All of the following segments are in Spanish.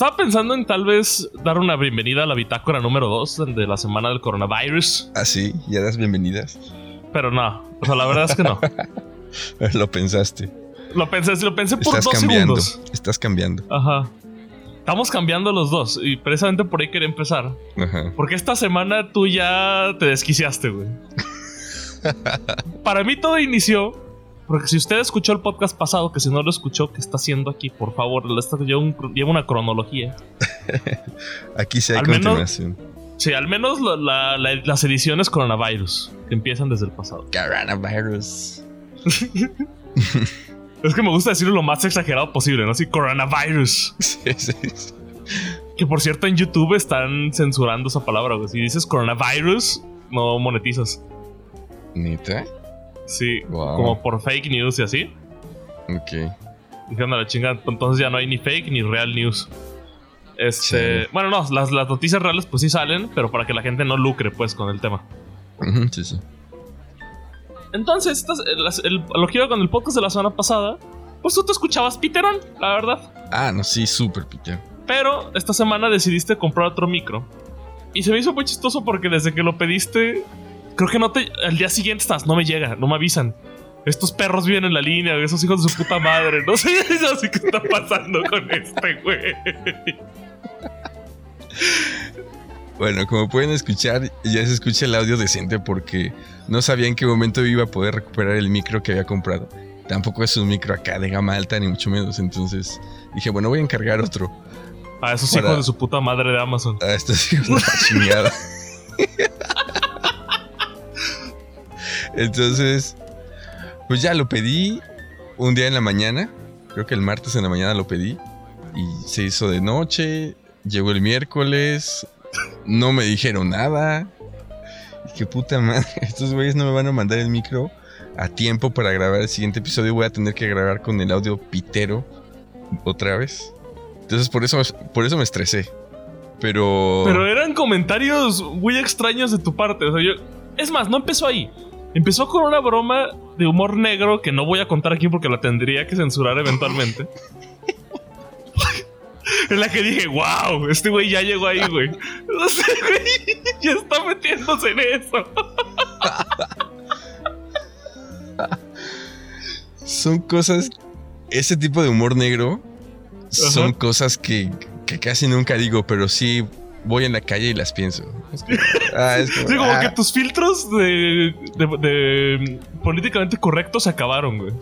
estaba pensando en tal vez dar una bienvenida a la bitácora número 2 de la semana del coronavirus. Ah, sí, ya das bienvenidas. Pero no, o sea, la verdad es que no. lo pensaste. Lo pensé, lo pensé por Estás dos cambiando. segundos. Estás cambiando. Ajá. Estamos cambiando los dos y precisamente por ahí quería empezar. Ajá. Porque esta semana tú ya te desquiciaste, güey. Para mí todo inició. Porque si usted escuchó el podcast pasado, que si no lo escuchó, ¿qué está haciendo aquí? Por favor, lleva, un- lleva una cronología. Aquí sí hay Al menos- continuación. Sí, al menos la- la- la- las ediciones coronavirus, que empiezan desde el pasado. Coronavirus. Es que me gusta decirlo lo más exagerado posible, ¿no? Así, coronavirus. Sí, sí, sí. Que por cierto en YouTube están censurando esa palabra, güey. Si dices coronavirus, no monetizas. ¿Neta? Sí, Wow. como por fake news y así. Ok. Dijeron a la chingada, entonces ya no hay ni fake ni real news. Este, Sí. bueno, no, las, las noticias reales pues sí salen, pero para que la gente no lucre pues con el tema. Sí, sí. Entonces, estas- el, el- lo que iba con el podcast de la semana pasada, pues tú te escuchabas Piterón, la verdad. Ah, no, sí, súper Peter. Pero esta semana decidiste comprar otro micro. Y se me hizo muy chistoso porque desde que lo pediste, creo que no te. Al día siguiente estás, no me llega, no me avisan. Estos perros viven en la línea, esos hijos de su puta madre. No sé, no sé qué está pasando con este, güey. Bueno, como pueden escuchar, ya se escucha el audio decente porque no sabía en qué momento iba a poder recuperar el micro que había comprado. Tampoco es un micro acá de gama alta, ni mucho menos. Entonces dije, bueno, voy a encargar otro. A esos Para- hijos de su puta madre de Amazon. A estos hijos de la chingada. Entonces, pues ya lo pedí un día en la mañana. Creo que el martes en la mañana lo pedí. Y se hizo de noche. Llegó el miércoles. No me dijeron nada. Y qué puta madre. Estos güeyes no me van a mandar el micro a tiempo para grabar el siguiente episodio. Voy a tener que grabar con el audio pitero otra vez. Entonces por eso, por eso me estresé. Pero... Pero eran comentarios muy extraños de tu parte. O sea, yo. Es más, no empezó ahí. Empezó con una broma de humor negro que no voy a contar aquí porque la tendría que censurar eventualmente. en la que dije, wow, este güey ya llegó ahí, güey. Este güey ya está metiéndose en eso. son cosas. Ese tipo de humor negro son Ajá. cosas que, que casi nunca digo, pero sí voy en la calle y las pienso. Es como, ah, es como, Sí, como ah, que tus filtros de, de- de políticamente correctos se acabaron, güey.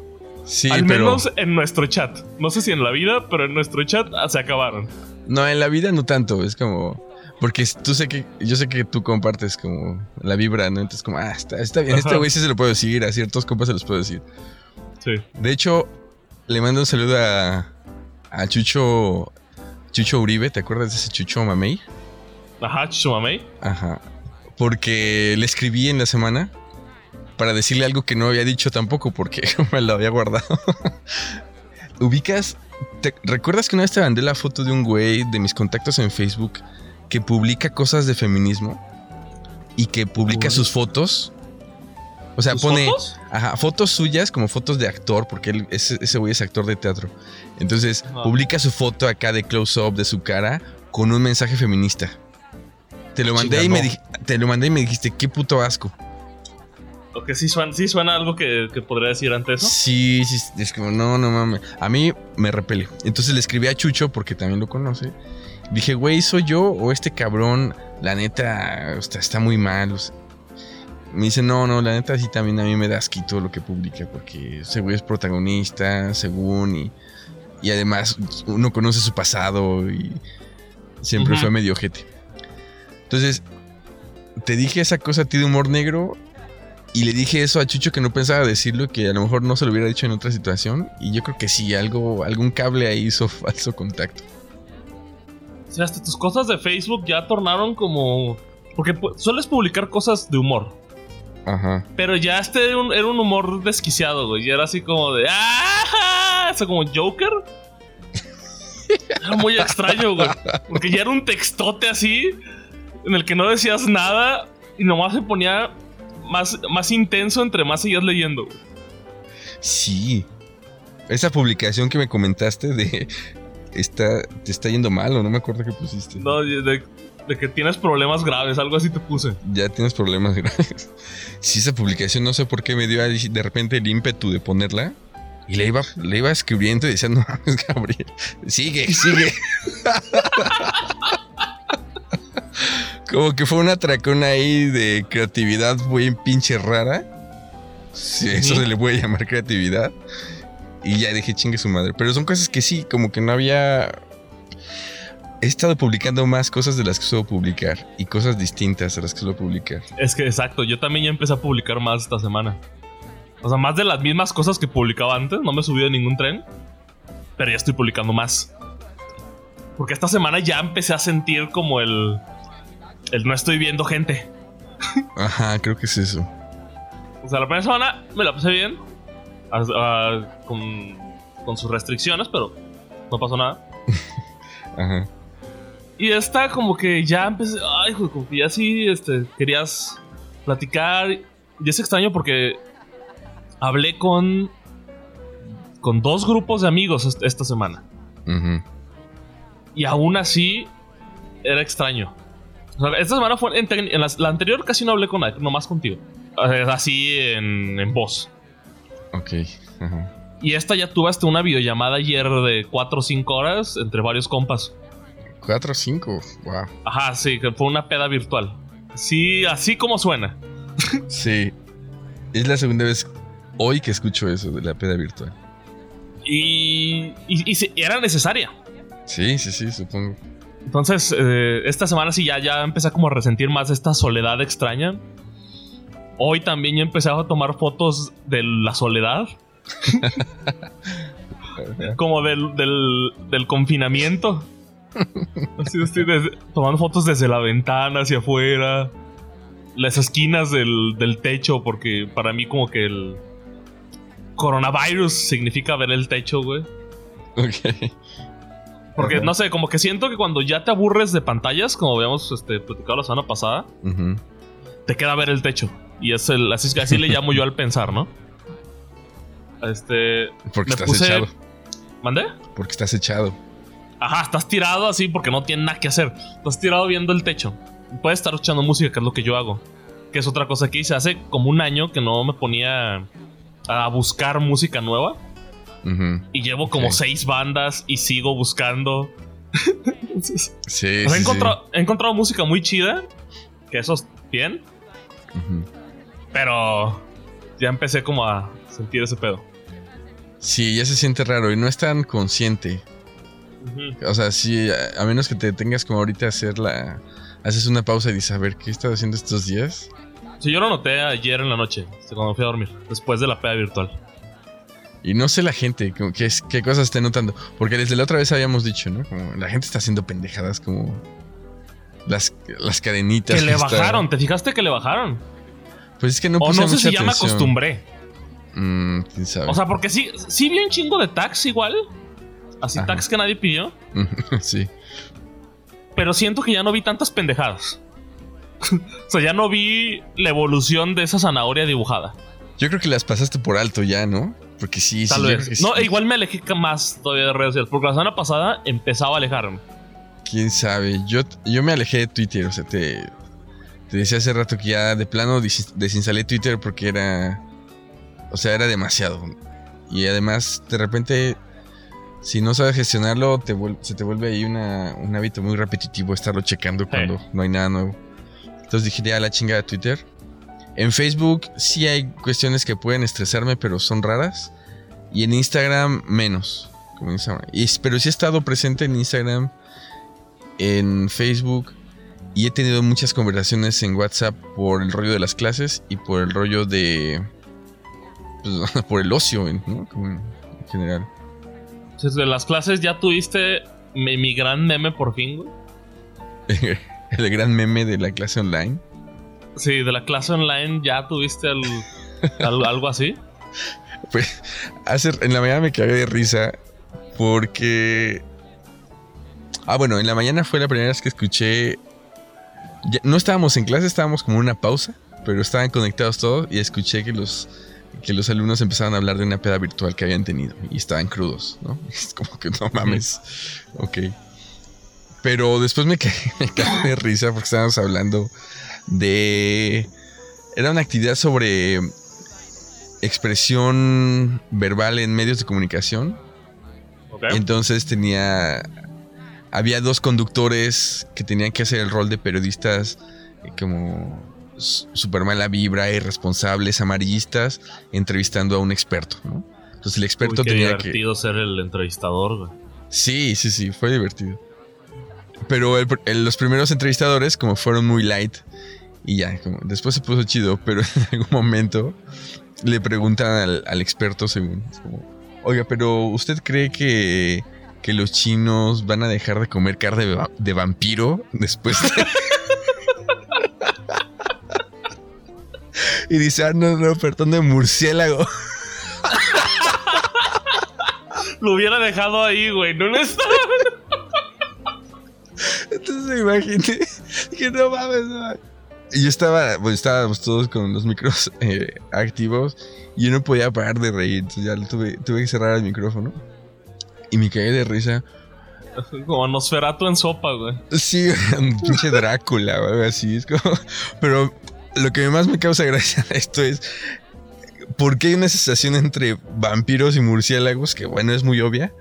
sí, Al pero menos en nuestro chat. No sé si en la vida, pero en nuestro chat ah, se acabaron. no, en la vida no tanto. Es como. Porque tú sé que. Yo sé que tú compartes como la vibra, ¿no? Entonces, como, ah, está, está bien. Este Ajá. güey sí se lo puedo decir. A ciertos compas se los puedo decir. Sí. De hecho, le mando un saludo a, a Chucho. Chucho Uribe, ¿te acuerdas de ese Chucho Mamey? Ajá, Chuchumamey. Ajá. Porque le escribí en la semana para decirle algo que no había dicho tampoco porque me lo había guardado. Ubicas, ¿te- ¿recuerdas que una vez te mandé la foto de un güey de mis contactos en Facebook que publica cosas de feminismo y que publica Uy. sus fotos? O sea, ¿Tus pone fotos? Ajá, fotos suyas como fotos de actor, porque él, ese, ese güey es actor de teatro. Entonces, Ajá. publica su foto acá de close-up de su cara con un mensaje feminista. Te lo mandé y me te lo mandé y me dijiste, qué puto asco. O que sí suena, sí suena algo que, que podría decir antes, ¿no? Sí, sí, es como, no, no mames. A mí me repele. Entonces le escribí a Chucho, porque también lo conoce. Dije, güey, ¿soy yo o este cabrón? La neta, o sea, está muy mal. o sea. Me dice, no, no, la neta sí también a mí me da asquito lo que publica, porque ese güey es protagonista, según, y, y además uno conoce su pasado y siempre fue medio ojete. Entonces, te dije esa cosa a ti de humor negro y le dije eso a Chucho que no pensaba decirlo, que a lo mejor no se lo hubiera dicho en otra situación. Y yo creo que sí, algo, algún cable ahí hizo falso contacto. O sea, hasta tus cosas de Facebook ya tornaron como. Porque sueles publicar cosas de humor. Ajá. Pero ya este era un, era un humor desquiciado, güey. Y era así como de. ¡Ah! O sea, como Joker. Era muy extraño, güey. Porque ya era un textote así. En el que no decías nada. Y nomás se ponía más, más intenso entre más seguías leyendo, güey. Sí. Esa publicación que me comentaste de está, te está yendo mal o no me acuerdo qué pusiste. No, de, de que tienes problemas graves, algo así te puse. Ya tienes problemas graves. Sí, esa publicación no sé por qué me dio de repente el ímpetu de ponerla. Y le iba, le iba escribiendo y decía, no mames, Gabriel, sigue, sigue. Como que fue una atracón ahí de creatividad muy pinche rara. Si eso se le puede llamar creatividad. Y ya dije, chingue su madre. Pero son cosas que sí, como que no había. He estado publicando más cosas de las que suelo publicar. Y cosas distintas a las que suelo publicar. Es que exacto, yo también ya empecé a publicar más esta semana. O sea, más de las mismas cosas que publicaba antes, no me he subido a ningún tren, pero ya estoy publicando más. Porque esta semana ya empecé a sentir como el el no estoy viendo gente. Ajá, creo que es eso. O sea, la primera semana me la pasé bien con, con sus restricciones, pero no pasó nada. Ajá. Y esta como que ya empecé, ay, joder, como que ya sí este, querías platicar. Y es extraño porque hablé con con dos grupos de amigos est- esta semana. Ujú. Y aún así era extraño. O sea, esta semana fue en, en las- la, anterior casi no hablé con nadie, nomás contigo. Así en, en voz. Ok. Y esta ya tuve hasta una videollamada ayer de 4 o 5 horas entre varios compas. Cuatro o cinco. Wow. Ajá, sí, que fue una peda virtual. Sí, así como suena. Sí. Es la segunda vez hoy que escucho eso de la peda virtual. Y, y, era necesaria. Sí, sí, sí, supongo. Entonces, eh, esta semana sí ya, ya empecé como a resentir más esta soledad extraña. Hoy también ya empecé a tomar fotos de la soledad, como del, del, del confinamiento. Así estoy desde- tomando fotos desde la ventana hacia afuera, las esquinas del, del techo, porque para mí como que el coronavirus significa ver el techo, güey. Ok. Porque Ajá. no sé, como que siento que cuando ya te aburres de pantallas, como habíamos este, platicado la semana pasada, te queda ver el techo. Y es el, así, así le llamo yo al pensar, ¿no? Este. Porque Me estás puse- echado. ¿Mandé? Porque estás echado. Ajá, estás tirado así porque no tiene nada que hacer. Estás tirado viendo el techo. Puedes estar escuchando música, que es lo que yo hago. Que es otra cosa que hice. Hace como un año que no me ponía a buscar música nueva. Y llevo como seis bandas y sigo buscando. Entonces, Sí, pues, he, sí, encontrado, he encontrado música muy chida. Que eso es bien. sí. Pero ya empecé como a sentir ese pedo. Sí, ya se siente raro y no es tan consciente. O sea, sí, a, a menos que te tengas como ahorita a hacer la... Haces una pausa y dices, a ver, ¿qué he estado haciendo estos días? Sí, yo lo noté ayer en la noche, cuando fui a dormir, después de la peda virtual. Y no sé la gente, como qué, es- qué cosas está notando. Porque desde la otra vez habíamos dicho, ¿no? Como la gente está haciendo pendejadas como... Las, las cadenitas. Que le está- bajaron, ¿te fijaste que le bajaron? Pues es que no o puse no sé mucha si ya me atención. acostumbré. Mm, quién sabe. O sea, porque sí, sí vi un chingo de tags igual. Así Ajá. tags que nadie pidió. sí. Pero siento que ya no vi tantas pendejadas. o sea, ya no vi la evolución de esa zanahoria dibujada. Yo creo que las pasaste por alto ya, ¿no? Porque sí, sí. Tal yo vez. No, sí. igual me alejé más todavía de redes sociales. Porque la semana pasada empezaba a alejarme. Quién sabe. Yo, yo me alejé de Twitter. O sea, te, te decía hace rato que ya de plano des- desinstalé Twitter porque era. O sea, era demasiado. Y además, de repente, si no sabes gestionarlo, te se te vuelve ahí una, un hábito muy repetitivo estarlo checando cuando no hay nada nuevo. Entonces dije, ya la chingada de Twitter. En Facebook sí hay cuestiones que pueden estresarme, pero son raras. Y en Instagram menos. Como en Instagram. Y, pero sí he estado presente en Instagram, en Facebook. Y he tenido muchas conversaciones en WhatsApp por el rollo de las clases y por el rollo de... pues, por el ocio, ¿no? Como en general. Desde las clases ya tuviste mi, mi gran meme por fin, güey. el gran meme de la clase online. Sí, de la clase online ya tuviste el- al- algo así. Pues hace, en la mañana me cagué de risa porque... Ah, bueno, en la mañana fue la primera vez que escuché... ya- no estábamos en clase, estábamos como en una pausa, pero estaban conectados todos y escuché que los que los alumnos empezaban a hablar de una peda virtual que habían tenido y estaban crudos, ¿no? Es como que no mames. Ok. Pero después me caí, me caí de risa porque estábamos hablando de. Era una actividad sobre expresión verbal en medios de comunicación. Entonces tenía. Había dos conductores que tenían que hacer el rol de periodistas eh, como super mala vibra, irresponsables, amarillistas, entrevistando a un experto, ¿no? Entonces el experto Uy, qué tenía que. divertido ser el entrevistador, güey. Sí, sí, sí, fue divertido. Pero el- el- los primeros entrevistadores, como fueron muy light, y ya, como después se puso chido, pero en algún momento le preguntan al, al experto, según, es como, oiga, pero ¿usted cree que, que los chinos van a dejar de comer carne de, va- de vampiro después de... y dice, ah, no, no, perdón, de murciélago. Lo hubiera dejado ahí, güey. No lo estaba. Entonces imaginé que no mames, no mames. Y yo estaba, pues estábamos todos con los micros eh, activos y yo no podía parar de reír. Entonces ya tuve, tuve que cerrar el micrófono. Y me caí de risa. Como Nosferatu en sopa, güey. Sí, un pinche Drácula o algo así. Es como. Pero lo que más me causa gracia de esto es. ¿Por qué hay una asociación entre vampiros y murciélagos? Que bueno, es muy obvia.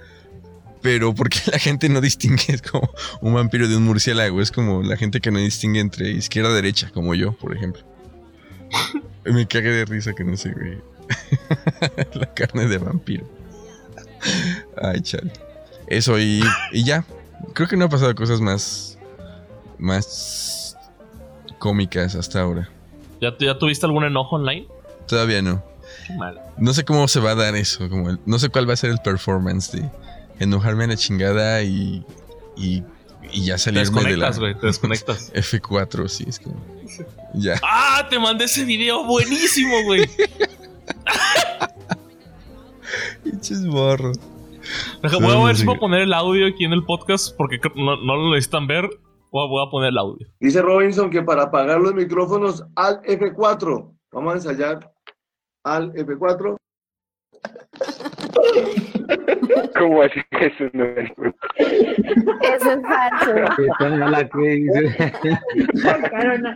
Pero ¿por qué la gente no distingue es como un vampiro de un murciélago? Es como la gente que no distingue entre izquierda y derecha, como yo, por ejemplo. Me cagué de risa que no sé, güey. la carne de vampiro. Ay, chale. Eso y, y ya. Creo que no ha pasado cosas más. más. cómicas hasta ahora. ¿Ya, ¿Ya tuviste algún enojo online? Todavía no. Qué mal. No sé cómo se va a dar eso. Como el- no sé cuál va a ser el performance de enojarme a la chingada y. y, y ya Te salirme de la desconectas, güey. Te desconectas. F4, sí, es como. Ya. ¡Ah! Te mandé ese video buenísimo, güey. Pinches morros. Deja- Voy a ver si puedo poner el audio aquí en el podcast porque no lo necesitan ver. Voy a, voy a poner el audio. Dice Robinson que para apagar los micrófonos al F4. Vamos a ensayar al F4. ¿Cómo así que eso no es? Eso es falso. La.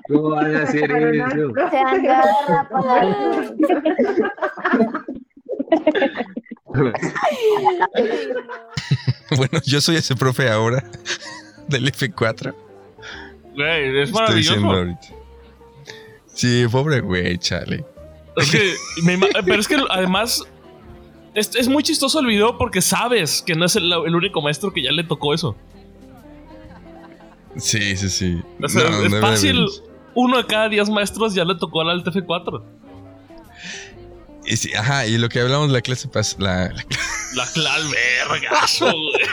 ¿Cómo van a hacer eso? Se han dado para Bueno, yo soy ese profe ahora. Del F4. Güey, es Estoy diciendo maravilloso. ahorita. Sí, pobre güey, chale. Es que, me pero es que además es, es muy chistoso el video porque sabes que no es el, el único maestro que ya le tocó eso. Sí, sí, sí. O sea, No, es no fácil. Uno de cada diez maestros ya le tocó al TF4. Y sí, ajá, y lo que hablamos la clase pas la, la La clal vergazo, güey.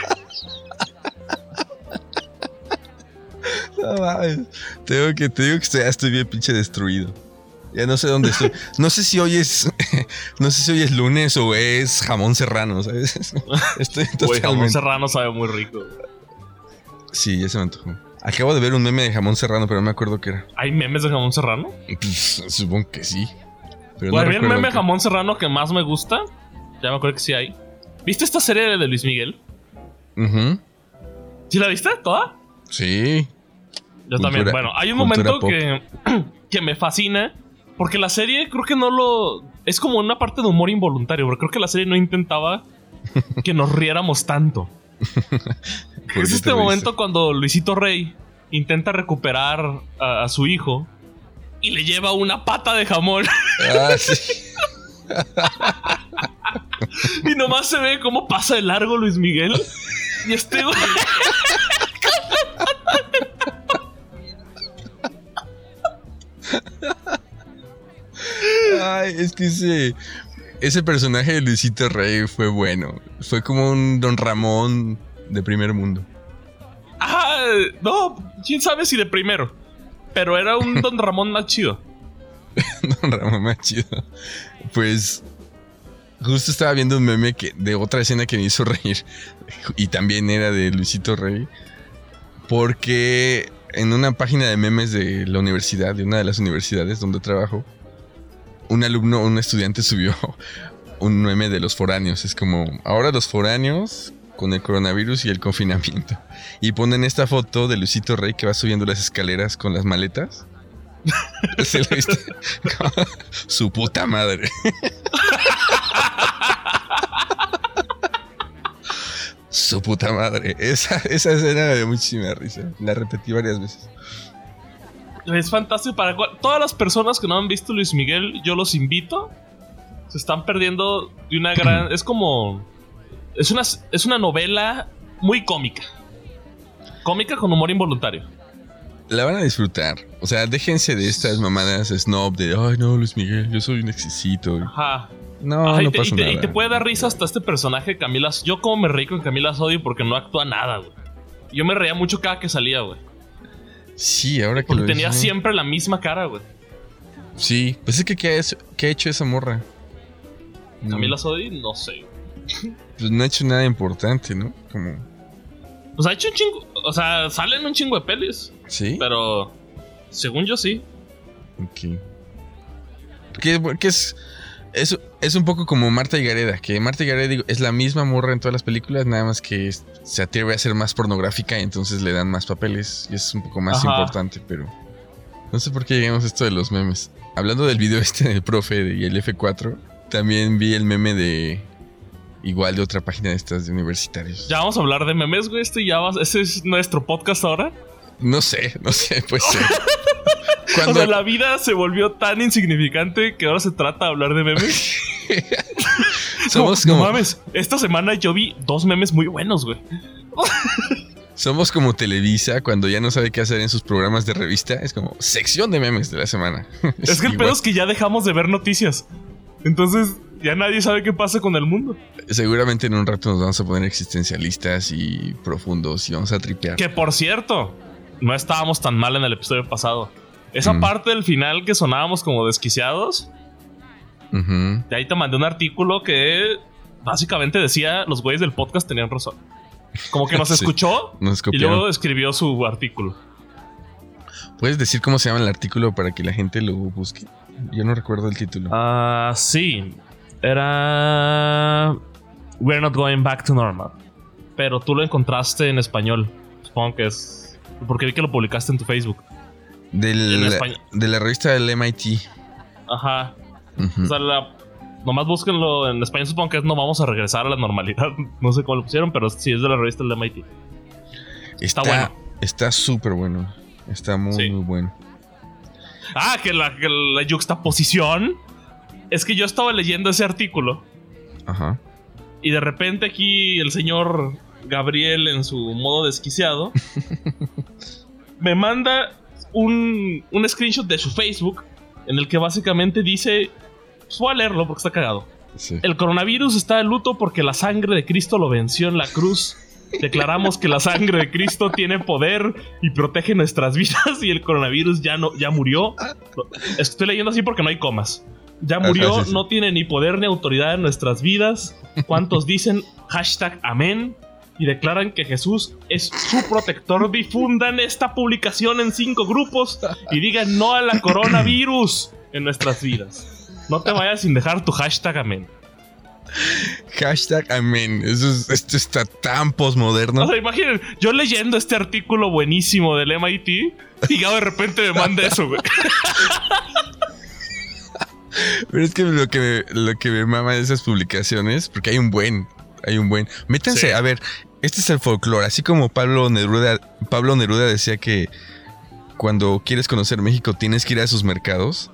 No mames. Tengo que, te digo que estoy, estoy bien pinche destruido. Ya no sé dónde estoy. No sé si hoy es. No sé si hoy es lunes o es jamón serrano, ¿sabes? Estoy Güey, jamón totalmente. serrano sabe muy rico. Sí, ya se me antojó. Acabo de ver un meme de jamón serrano, pero no me acuerdo qué era. ¿Hay memes de jamón serrano? Pues, supongo que sí. Pero no mí el meme de jamón serrano que más me gusta. Ya me acuerdo que sí hay. ¿Viste esta serie de Luis Miguel? Ujú. ¿Sí la viste? ¿Toda? Sí. Yo Cultura- también. Bueno, hay un momento que, que me fascina. Porque la serie creo que no lo. Es como una parte de humor involuntario. Pero creo que la serie no intentaba que nos riéramos tanto. ¿Por Es este te momento cuando Luisito Rey intenta recuperar a, a su hijo y le lleva una pata de jamón. Ah, sí. y nomás se ve cómo pasa de largo Luis Miguel. Y este güey. Ay, es que ese, ese personaje de Luisito Rey fue bueno. Fue como un Don Ramón de primer mundo. Ah, no, quién sabe si de primero. Pero era un Don Ramón más chido. Don Ramón más chido. Pues justo estaba viendo un meme que, de otra escena que me hizo reír. Y también era de Luisito Rey. Porque en una página de memes de la universidad, de una de las universidades donde trabajo, un alumno, un estudiante subió un meme de los foráneos. Es como, ahora los foráneos con el coronavirus y el confinamiento. Y ponen esta foto de Luisito Rey que va subiendo las escaleras con las maletas. ¿Sí la viste? Su puta madre. Su puta madre. Esa, esa escena me dio muchísima risa. La repetí varias veces. Es fantástico para todas las personas que no han visto Luis Miguel, yo los invito. Se están perdiendo de una gran. Es como. Es una, es una novela muy cómica. Cómica con humor involuntario. La van a disfrutar. O sea, déjense de estas mamadas snob de, ay no, Luis Miguel, yo soy un exquisito. Ajá. No, Ajá, y, no te, pasa y te- nada. y te puede dar risa hasta este personaje Camila. Yo como me reí con Camila Sodio porque no actúa nada, güey. Yo me reía mucho cada que salía, güey. Sí, ahora que Porque lo tenía siempre la misma cara, güey. Sí, pues es que ¿qué ha hecho, qué ha hecho esa morra? No, Camila Sodi, no sé. Pues no ha hecho nada importante, ¿no? Como, Pues ha hecho un chingo. O sea, salen un chingo de pelis. ¿sí? Pero. Según yo sí. Ok. Porque, porque es, es, es un poco como Marta y Gareda, que Marta y Gareda digo, es la misma morra en todas las películas, nada más que se atreve a ser más pornográfica y entonces le dan más papeles y es un poco más Ajá. importante, pero no sé por qué llegamos a esto de los memes. Hablando del video este del profe y el F4, también vi el meme de igual de otra página de estas de universitarios. Ya vamos a hablar de memes, güey. Este ya va, ese es nuestro podcast ahora. No sé, no sé, pues O Cuando, sea, la vida se volvió tan insignificante que ahora se trata de hablar de memes. somos no, como, mames, esta semana yo vi dos memes muy buenos, güey. Somos como Televisa cuando ya no sabe qué hacer en sus programas de revista. Es como sección de memes de la semana. Es que el igual. pedo es que ya dejamos de ver noticias. Entonces, ya nadie sabe qué pasa con el mundo. Seguramente en un rato nos vamos a poner existencialistas y profundos y vamos a tripear. Que por cierto, no estábamos tan mal en el episodio pasado. Esa Mm. parte del final que sonábamos como desquiciados, de ahí te mandé un artículo que básicamente decía los güeyes del podcast tenían razón. Como que nos Sí. escuchó Nos y luego escribió su artículo. ¿Puedes decir cómo se llama el artículo para que la gente lo busque? Yo no recuerdo el título. Ah, sí. Era. We're not going back to normal. Pero tú lo encontraste en español. Supongo que es. Porque vi que lo publicaste en tu Facebook. Del- en de la revista del MIT. Ajá. O sea, la- nomás búsquenlo en español. Supongo que es no vamos a regresar a la normalidad. No sé cómo lo pusieron, pero sí es de la revista del MIT. está bueno. Está súper bueno. Está muy, Sí. muy bueno. Ah, que la, que la yuxtaposición. Es que yo estaba leyendo ese artículo. Ajá. Y de repente aquí el señor Gabriel en su modo desquiciado me manda un, un screenshot de su Facebook en el que básicamente dice, pues voy a leerlo porque está cagado. Sí. El coronavirus está de luto porque la sangre de Cristo lo venció en la cruz. Declaramos que la sangre de Cristo tiene poder y protege nuestras vidas y el coronavirus ya no ya murió. Estoy leyendo así porque no hay comas. Ya Ajá, murió, sí, sí. no tiene ni poder ni autoridad en nuestras vidas. ¿Cuántos dicen hashtag amén? Y declaran que Jesús es su protector. Difundan esta publicación en cinco grupos y digan no a la coronavirus en nuestras vidas. No te vayas sin dejar tu hashtag amén. Hashtag amén. Eso es- esto está tan posmoderno. O sea, imaginen, yo leyendo este artículo buenísimo del MIT y ya de repente me manda eso, güey. Pero es que lo que me, lo que me mama de esas publicaciones, porque hay un buen, hay un buen. Métanse, Sí. a ver, este es el folclore, así como Pablo Neruda, Pablo Neruda decía que cuando quieres conocer México tienes que ir a sus mercados.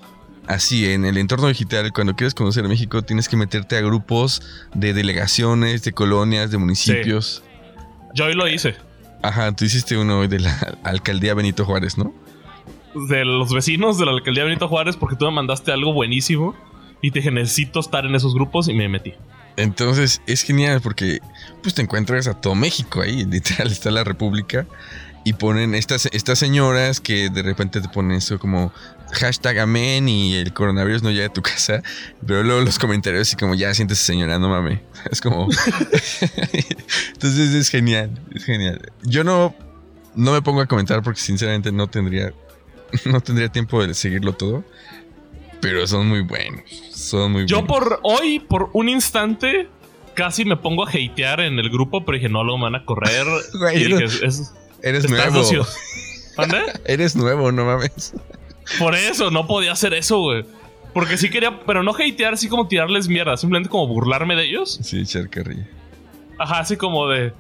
Así, en el entorno digital, cuando quieres conocer México, tienes que meterte a grupos de delegaciones, de colonias, de municipios. Yo hoy lo hice. Ajá, tú hiciste uno hoy de la alcaldía Benito Juárez, ¿no? De los vecinos de la alcaldía Benito Juárez porque tú me mandaste algo buenísimo y te dije necesito estar en esos grupos y me metí. Entonces es genial porque pues te encuentras a todo México ahí, literal está la República y ponen estas, estas señoras que de repente te ponen eso como hashtag amén y el coronavirus no llega a tu casa, pero luego los comentarios así como ya siéntese señora, no mames, es como... Entonces es genial, es genial. Yo no, no me pongo a comentar porque sinceramente no tendría, no tendría tiempo de seguirlo todo. Pero son muy buenos. Son muy Yo buenos. por hoy, por un instante, casi me pongo a hatear en el grupo, pero dije, no, me van a correr. Güey, no- que es- es- Eres nuevo. Eres nuevo, no mames. Por eso, no podía hacer eso, güey. Porque sí quería, pero no hatear, así como tirarles mierda, simplemente como burlarme de ellos. Sí, echar. Ajá, así como de.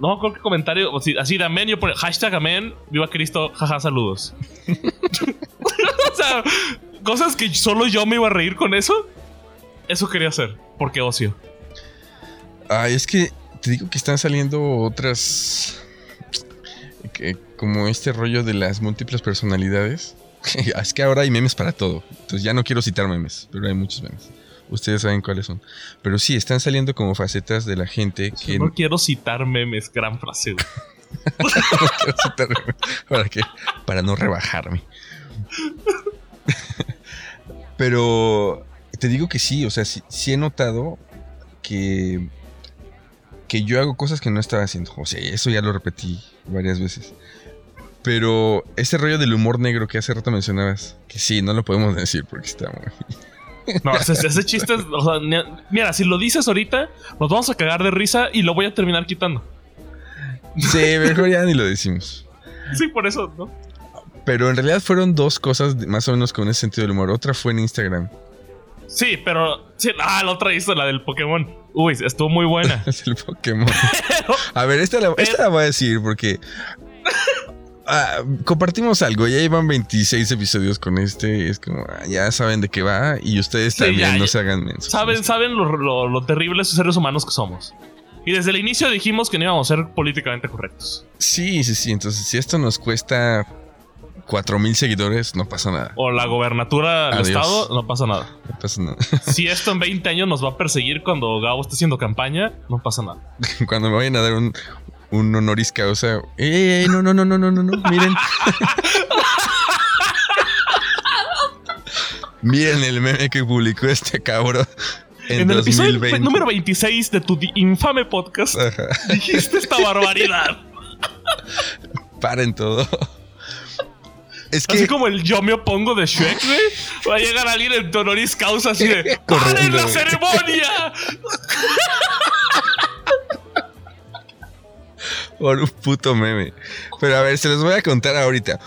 No, creo que comentario. así de amén. Yo pongo hashtag amén. Viva Cristo. Jaja, saludos. o sea, cosas que solo yo me iba a reír con eso. Eso quería hacer. Porque ocio. Ay, es que te digo que están saliendo otras. que- como este rollo de las múltiples personalidades. es que ahora hay memes para todo. Entonces ya no quiero citar memes, pero hay muchos memes. Ustedes saben cuáles son. Pero sí, están saliendo como facetas de la gente que. No quiero citar memes. Gran frase, güey. quiero citar memes. ¿Para qué? Para no rebajarme. Pero te digo que sí, o sea, sí, sí he notado que, que yo hago cosas que no estaba haciendo. O sea, eso ya lo repetí varias veces. Pero ese rollo del humor negro que hace rato mencionabas, que sí, no lo podemos decir porque está muy... No, ese, ese chiste es. o sea, ni- mira, si lo dices ahorita, nos vamos a cagar de risa y lo voy a terminar quitando. Sí, mejor ya ni lo decimos. Sí, por eso, ¿no? Pero en realidad fueron dos cosas más o menos con ese sentido del humor. Otra fue en Instagram. Sí, pero. sí, ah, la otra hizo la del Pokémon. Uy, estuvo muy buena. Es el Pokémon. A ver, esta la, esta la voy a decir porque. ah, compartimos algo, ya llevan 26 episodios con este. Es como, ah, ya saben de qué va. Y ustedes Sí, también ya, no ya. se hagan mensos. Saben, saben lo, lo, lo terribles seres humanos que somos. Y desde el inicio dijimos que no íbamos a ser políticamente correctos. Sí, sí, sí. Entonces, si esto nos cuesta 4000 seguidores, no pasa nada. O la gobernatura del estado, no pasa nada. No pasa nada. Si esto en 20 años nos va a perseguir cuando Gabo esté haciendo campaña, no pasa nada. Cuando me vayan a dar un, un honoris causa. ¡Ey, ey, ey! No, no, no, no, no, no, no. Miren. Miren el meme que publicó este cabrón en, En, el episodio 2020. número 26 de tu infame podcast, Ajá. dijiste esta barbaridad. Paren todo. Es que Así como el yo me opongo de Shrek, güey. Va a llegar alguien en honoris causa así de ¡Paren la ceremonia! por un puto meme. Pero a ver, se los voy a contar ahorita.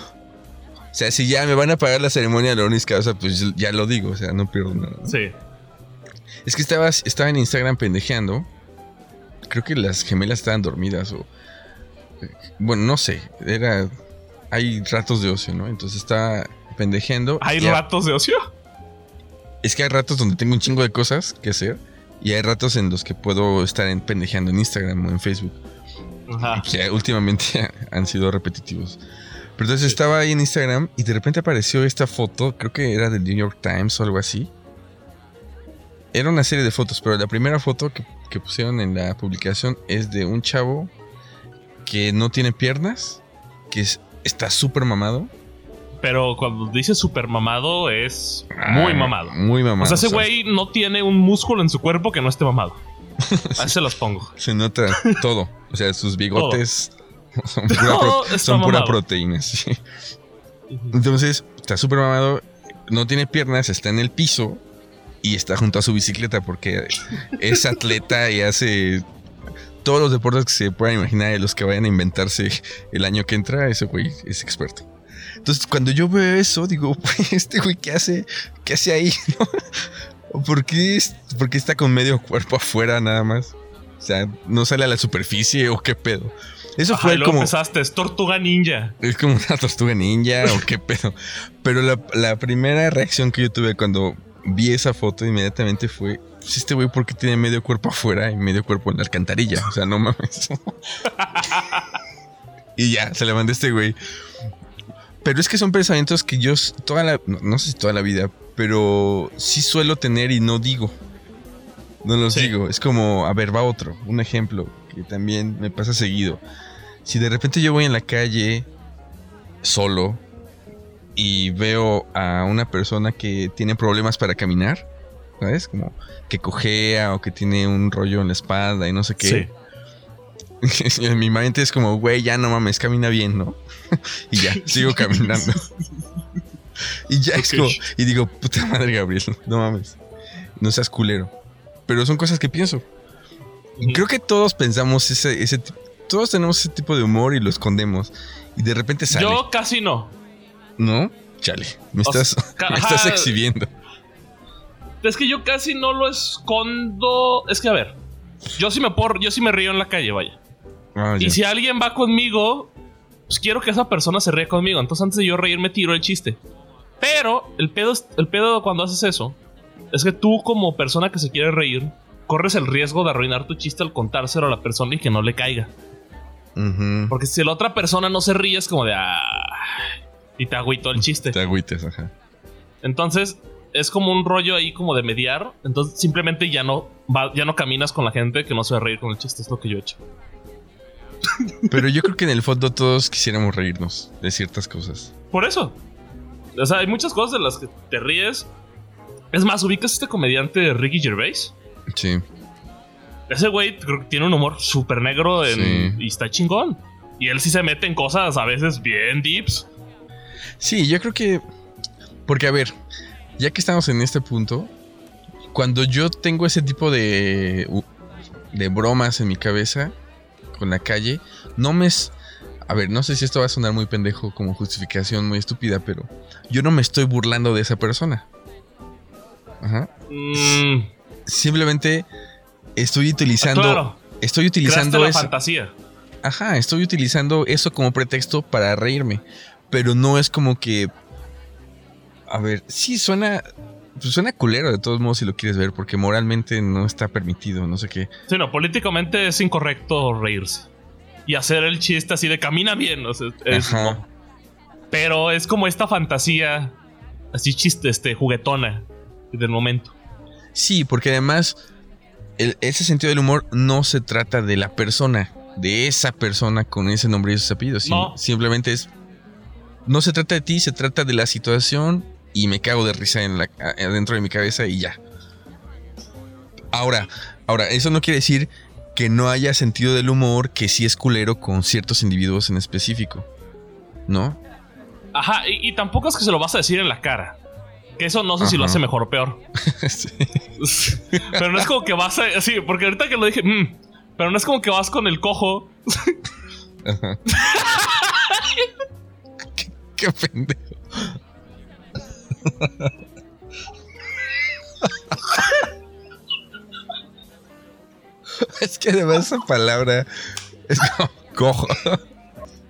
O sea, si ya me van a pagar la ceremonia de la Causa, pues ya lo digo, o sea, no pierdo nada. ¿no? Sí. Es que estaba, estaba en Instagram pendejeando. Creo que las gemelas estaban dormidas o... Bueno, no sé. Era... Hay ratos de ocio, ¿no? Entonces estaba pendejeando. ¿Hay ratos de ocio? Es que hay ratos donde tengo un chingo de cosas que hacer. Y hay ratos en los que puedo estar en pendejeando en Instagram o en Facebook. Ajá. que últimamente han sido repetitivos. Pero entonces estaba ahí en Instagram y de repente apareció esta foto, creo que era del New York Times o algo así. Era una serie de fotos, pero la primera foto que, que pusieron en la publicación es de un chavo que no tiene piernas, que es- está súper mamado. Pero cuando dice super mamado es muy Ah, mamado. Muy mamado. O sea, ese güey no tiene un músculo en su cuerpo que no esté mamado. Ahí se los pongo. Se nota todo. O sea, sus bigotes son pura, pro- son pura proteína. sí. Entonces, está súper mamado. No tiene piernas, está en el piso y está junto a su bicicleta porque es atleta y hace todos los deportes que se puedan imaginar y los que vayan a inventarse el año que entra. Ese güey es experto. Entonces, cuando yo veo eso, digo, "Güey, este güey, ¿qué hace? ¿Qué hace ahí? ¿no? ¿Por qué, por qué está con medio cuerpo afuera nada más? O sea, ¿no sale a la superficie o qué pedo? Eso Ajá, fue luego como... empezaste, es tortuga ninja. Es como una tortuga ninja o qué pedo. Pero la, la primera reacción que yo tuve cuando vi esa foto inmediatamente fue: pues este güey, ¿por qué tiene medio cuerpo afuera y medio cuerpo en la alcantarilla? O sea, no mames. y ya, se le mandé a este güey. Pero es que son pensamientos que yo toda la. No, no sé si toda la vida, pero sí suelo tener y no digo. No los Sí. digo. Es como, a ver, va otro. Un ejemplo que también me pasa seguido. Si de repente yo voy en la calle solo y veo a una persona que tiene problemas para caminar, ¿sabes? Como que cojea o que tiene un rollo en la espalda y no sé qué. Sí. en mi mente es como, güey, ya no mames, camina bien, ¿no? y ya, sigo caminando. Y ya es como. Y digo, puta madre, Gabriel, no mames. No seas culero. Pero son cosas que pienso. Creo que todos pensamos ese, ese Todos tenemos ese tipo de humor y lo escondemos. Y de repente sale. Yo casi no. ¿No? Chale. Me O estás, sea, me estás exhibiendo. Es que yo casi no lo escondo. Es que a ver, yo sí me por, yo sí me río en la calle, vaya. Ah. Y si alguien va conmigo, pues quiero que esa persona se ría conmigo. Entonces antes de yo reírme tiro el chiste. Pero el pedo, el pedo cuando haces eso es que tú como persona que se quiere reír corres el riesgo de arruinar tu chiste al contárselo a la persona y que no le caiga. Porque si la otra persona no se ríe es como de ah, y te agüito el chiste. Te agüites, ajá. Entonces es como un rollo ahí como de mediar. Entonces simplemente ya no va- ya no caminas con la gente que no se va a reír con el chiste. Es lo que yo he hecho. Pero yo creo que en el fondo todos quisiéramos reírnos de ciertas cosas. Por eso. O sea, hay muchas cosas de las que te ríes. Es más, ubicas a este comediante Ricky Gervais. Sí. Ese güey creo que tiene un humor súper negro en- Sí. y está chingón. Y él sí se mete en cosas a veces bien deeps. Sí, yo creo que. Porque, a ver, ya que estamos en este punto, cuando yo tengo ese tipo de. de bromas en mi cabeza con la calle, no me. A ver, no sé si esto va a sonar muy pendejo como justificación muy estúpida, pero yo no me estoy burlando de esa persona. Ajá. Mm, Simplemente estoy utilizando. claro, Estoy utilizando la eso. fantasía. Ajá, estoy utilizando eso como pretexto para reírme. Pero no es como que. A ver, sí suena. pues suena culero de todos modos si lo quieres ver, porque moralmente no está permitido, no sé qué. Sí, no, políticamente es incorrecto reírse. Y hacer el chiste así de camina bien. o sea, es- no. Pero es como esta fantasía así chiste, este, juguetona del momento. Sí, porque además. el- ese sentido del humor no se trata de la persona, de esa persona con ese nombre y esos apellidos. No. Simplemente es. No se trata de ti, se trata de la situación y me cago de risa en la, dentro de mi cabeza y ya. Ahora, ahora, eso no quiere decir que no haya sentido del humor que sí es culero con ciertos individuos en específico. ¿No? Ajá, y, y tampoco es que se lo vas a decir en la cara. Que eso no sé si lo hace mejor o peor. Sí. pero no es como que vas a. Sí, porque ahorita que lo dije. mm, pero no es como que vas con el cojo. Ajá. qué, qué pendejo. es que además esa palabra es como cojo.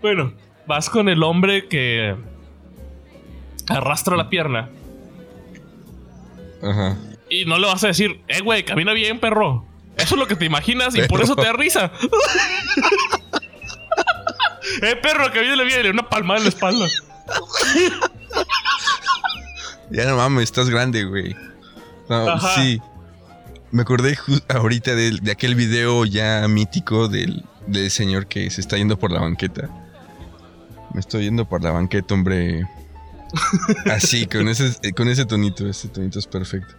Bueno, vas con el hombre que arrastra la pierna. Ajá. Y no le vas a decir, eh, güey, camina bien, perro. Eso es lo que te imaginas y por eso te da risa. eh, perro, camina bien, le una palmada en la espalda. Ya no mames, estás grande, güey. No, Ajá. sí. Me acordé ahorita del- de, aquel video ya mítico del, del señor que se está yendo por la banqueta. Me estoy yendo por la banqueta, hombre. Así, con ese, con ese tonito. Ese tonito es perfecto.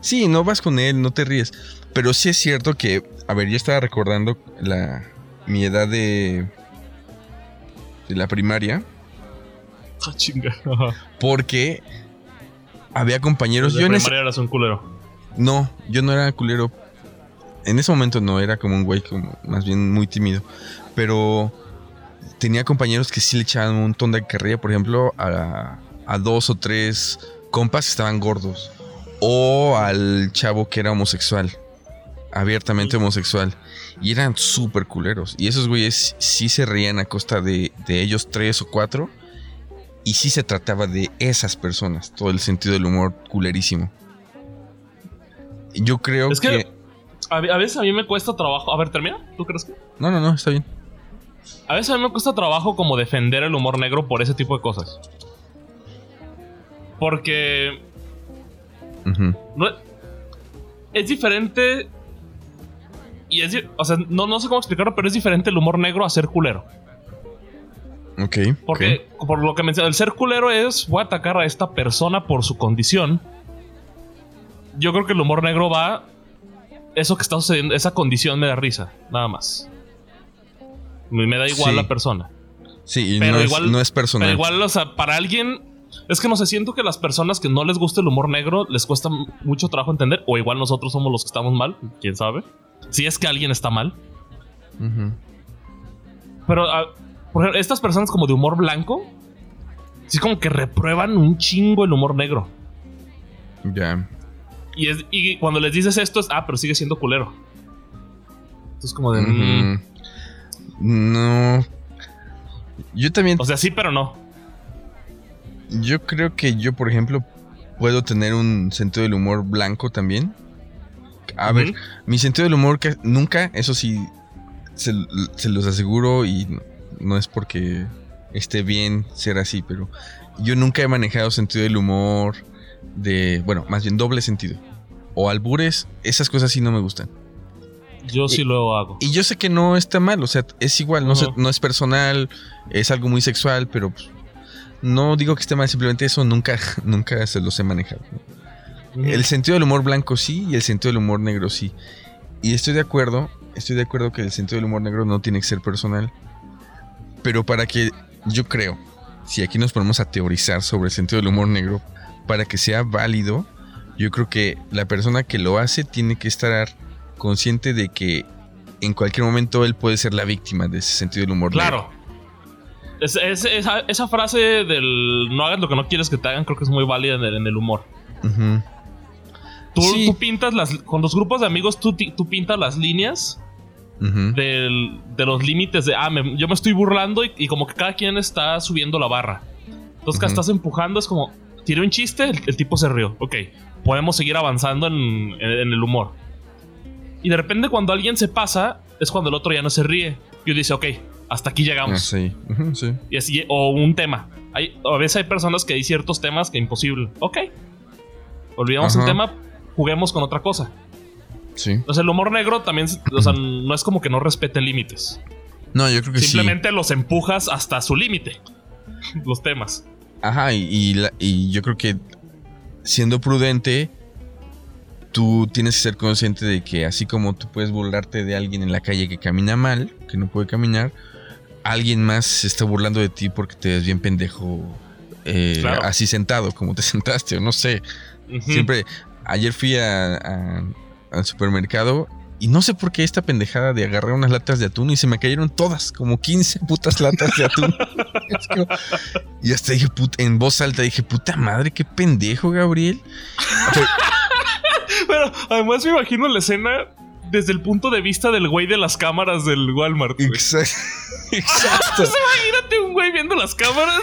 Sí, no vas con él, no te ríes. Pero sí es cierto que, a ver, yo estaba recordando la, mi edad de, de la primaria. Ah, chinga. Porque había compañeros. De Yo en ese- eras un culero. No, yo no era culero. En ese momento no, era como un güey como más bien muy tímido. Pero tenía compañeros que sí le echaban un montón de carrilla, por ejemplo, a, a dos o tres compas que estaban gordos. O al chavo que era homosexual. Abiertamente homosexual. Y eran súper culeros. Y esos güeyes sí se reían a costa de, de ellos tres o cuatro. Y sí se trataba de esas personas. Todo el sentido del humor culerísimo. Yo creo Es que... que- A, ve- a veces a mí me cuesta trabajo. A ver, termina. ¿Tú crees que? No, no, no, está bien. A veces a mí me cuesta trabajo como defender el humor negro por ese tipo de cosas. Porque no, es diferente. Y es. O sea, no, no sé cómo explicarlo, pero es diferente el humor negro a ser culero. Ok. Porque, por lo que mencioné, el ser culero es voy a atacar a esta persona por su condición. Yo creo que el humor negro va. Eso que está sucediendo, esa condición me da risa, nada más. Me, da igual Sí. la persona. Sí, y Pero no, igual- es, no es personal. Pero igual, o sea, para alguien Es que no sé, siento que las personas que no les gusta el humor negro les cuesta mucho trabajo entender, o igual nosotros somos los que estamos mal, quién sabe. Si es que alguien está mal. Pero, ah, por ejemplo, estas personas como de humor blanco, sí como que reprueban un chingo el humor negro. Ya. Y, es, y cuando les dices esto es, ah, pero sigue siendo culero. Entonces como de... mm. No. Yo también o sea, sí, pero no. Yo creo que yo, por ejemplo, puedo tener un sentido del humor blanco también. A ver, mi sentido del humor que nunca, eso sí, se, se los aseguro y no es porque esté bien ser así, pero yo nunca he manejado sentido del humor de, bueno, más bien doble sentido. O albures, esas cosas sí no me gustan. Yo sí lo hago. Y yo sé que no está mal, o sea, es igual, no, no es personal, es algo muy sexual, pero pues, no digo que esté mal, simplemente eso nunca, nunca se los he manejado. El sentido del humor blanco sí y el sentido del humor negro sí. Y estoy de acuerdo, estoy de acuerdo que el sentido del humor negro no tiene que ser personal. Pero para que, yo creo, si aquí nos ponemos a teorizar sobre el sentido del humor negro, para que sea válido, yo creo que la persona que lo hace tiene que estar consciente de que en cualquier momento él puede ser la víctima de ese sentido del humor negro. Claro. Es- es- esa, esa frase del no hagas lo que no quieres que te hagan creo que es muy válida en el, en el humor. Tú, Sí. tú pintas las... Con los grupos de amigos tú, tú pintas las líneas Del- de los límites de... Ah, me- yo me estoy burlando y, y como que cada quien está subiendo la barra. Entonces que Ujú. estás empujando es como... Tiré un chiste, el, el tipo se rió. Ok, podemos seguir avanzando en, en- en el humor. Y de repente cuando alguien se pasa, es cuando el otro ya no se ríe. Y dice, ok, hasta aquí Ah, llegamos. sí. Ujú, sí. Y así, o un tema. Hay, a veces hay personas que hay ciertos temas que imposible. Ok. Olvidamos el tema, juguemos con otra cosa. Sí. O sea, el humor negro también, o sea, no es como que no respete límites. No, yo creo que sí. Simplemente los empujas hasta su límite. Los temas. Ajá, y, y la- y yo creo que siendo prudente, tú tienes que ser consciente de que así como tú puedes burlarte de alguien en la calle que camina mal, que no puede caminar, alguien más se está burlando de ti porque te ves bien pendejo eh, Claro. así sentado, como te sentaste, o no sé. Siempre, ayer fui a- a- al supermercado y no sé por qué esta pendejada de agarrar unas latas de atún y se me cayeron todas, como 15 putas latas de atún. Y hasta dije, puta, en voz alta dije, puta madre, qué pendejo, Gabriel. Pero- Pero además me imagino la escena desde el punto de vista del güey de las cámaras del Walmart. güey. Exacto. Exacto. Imagínate un güey viendo las cámaras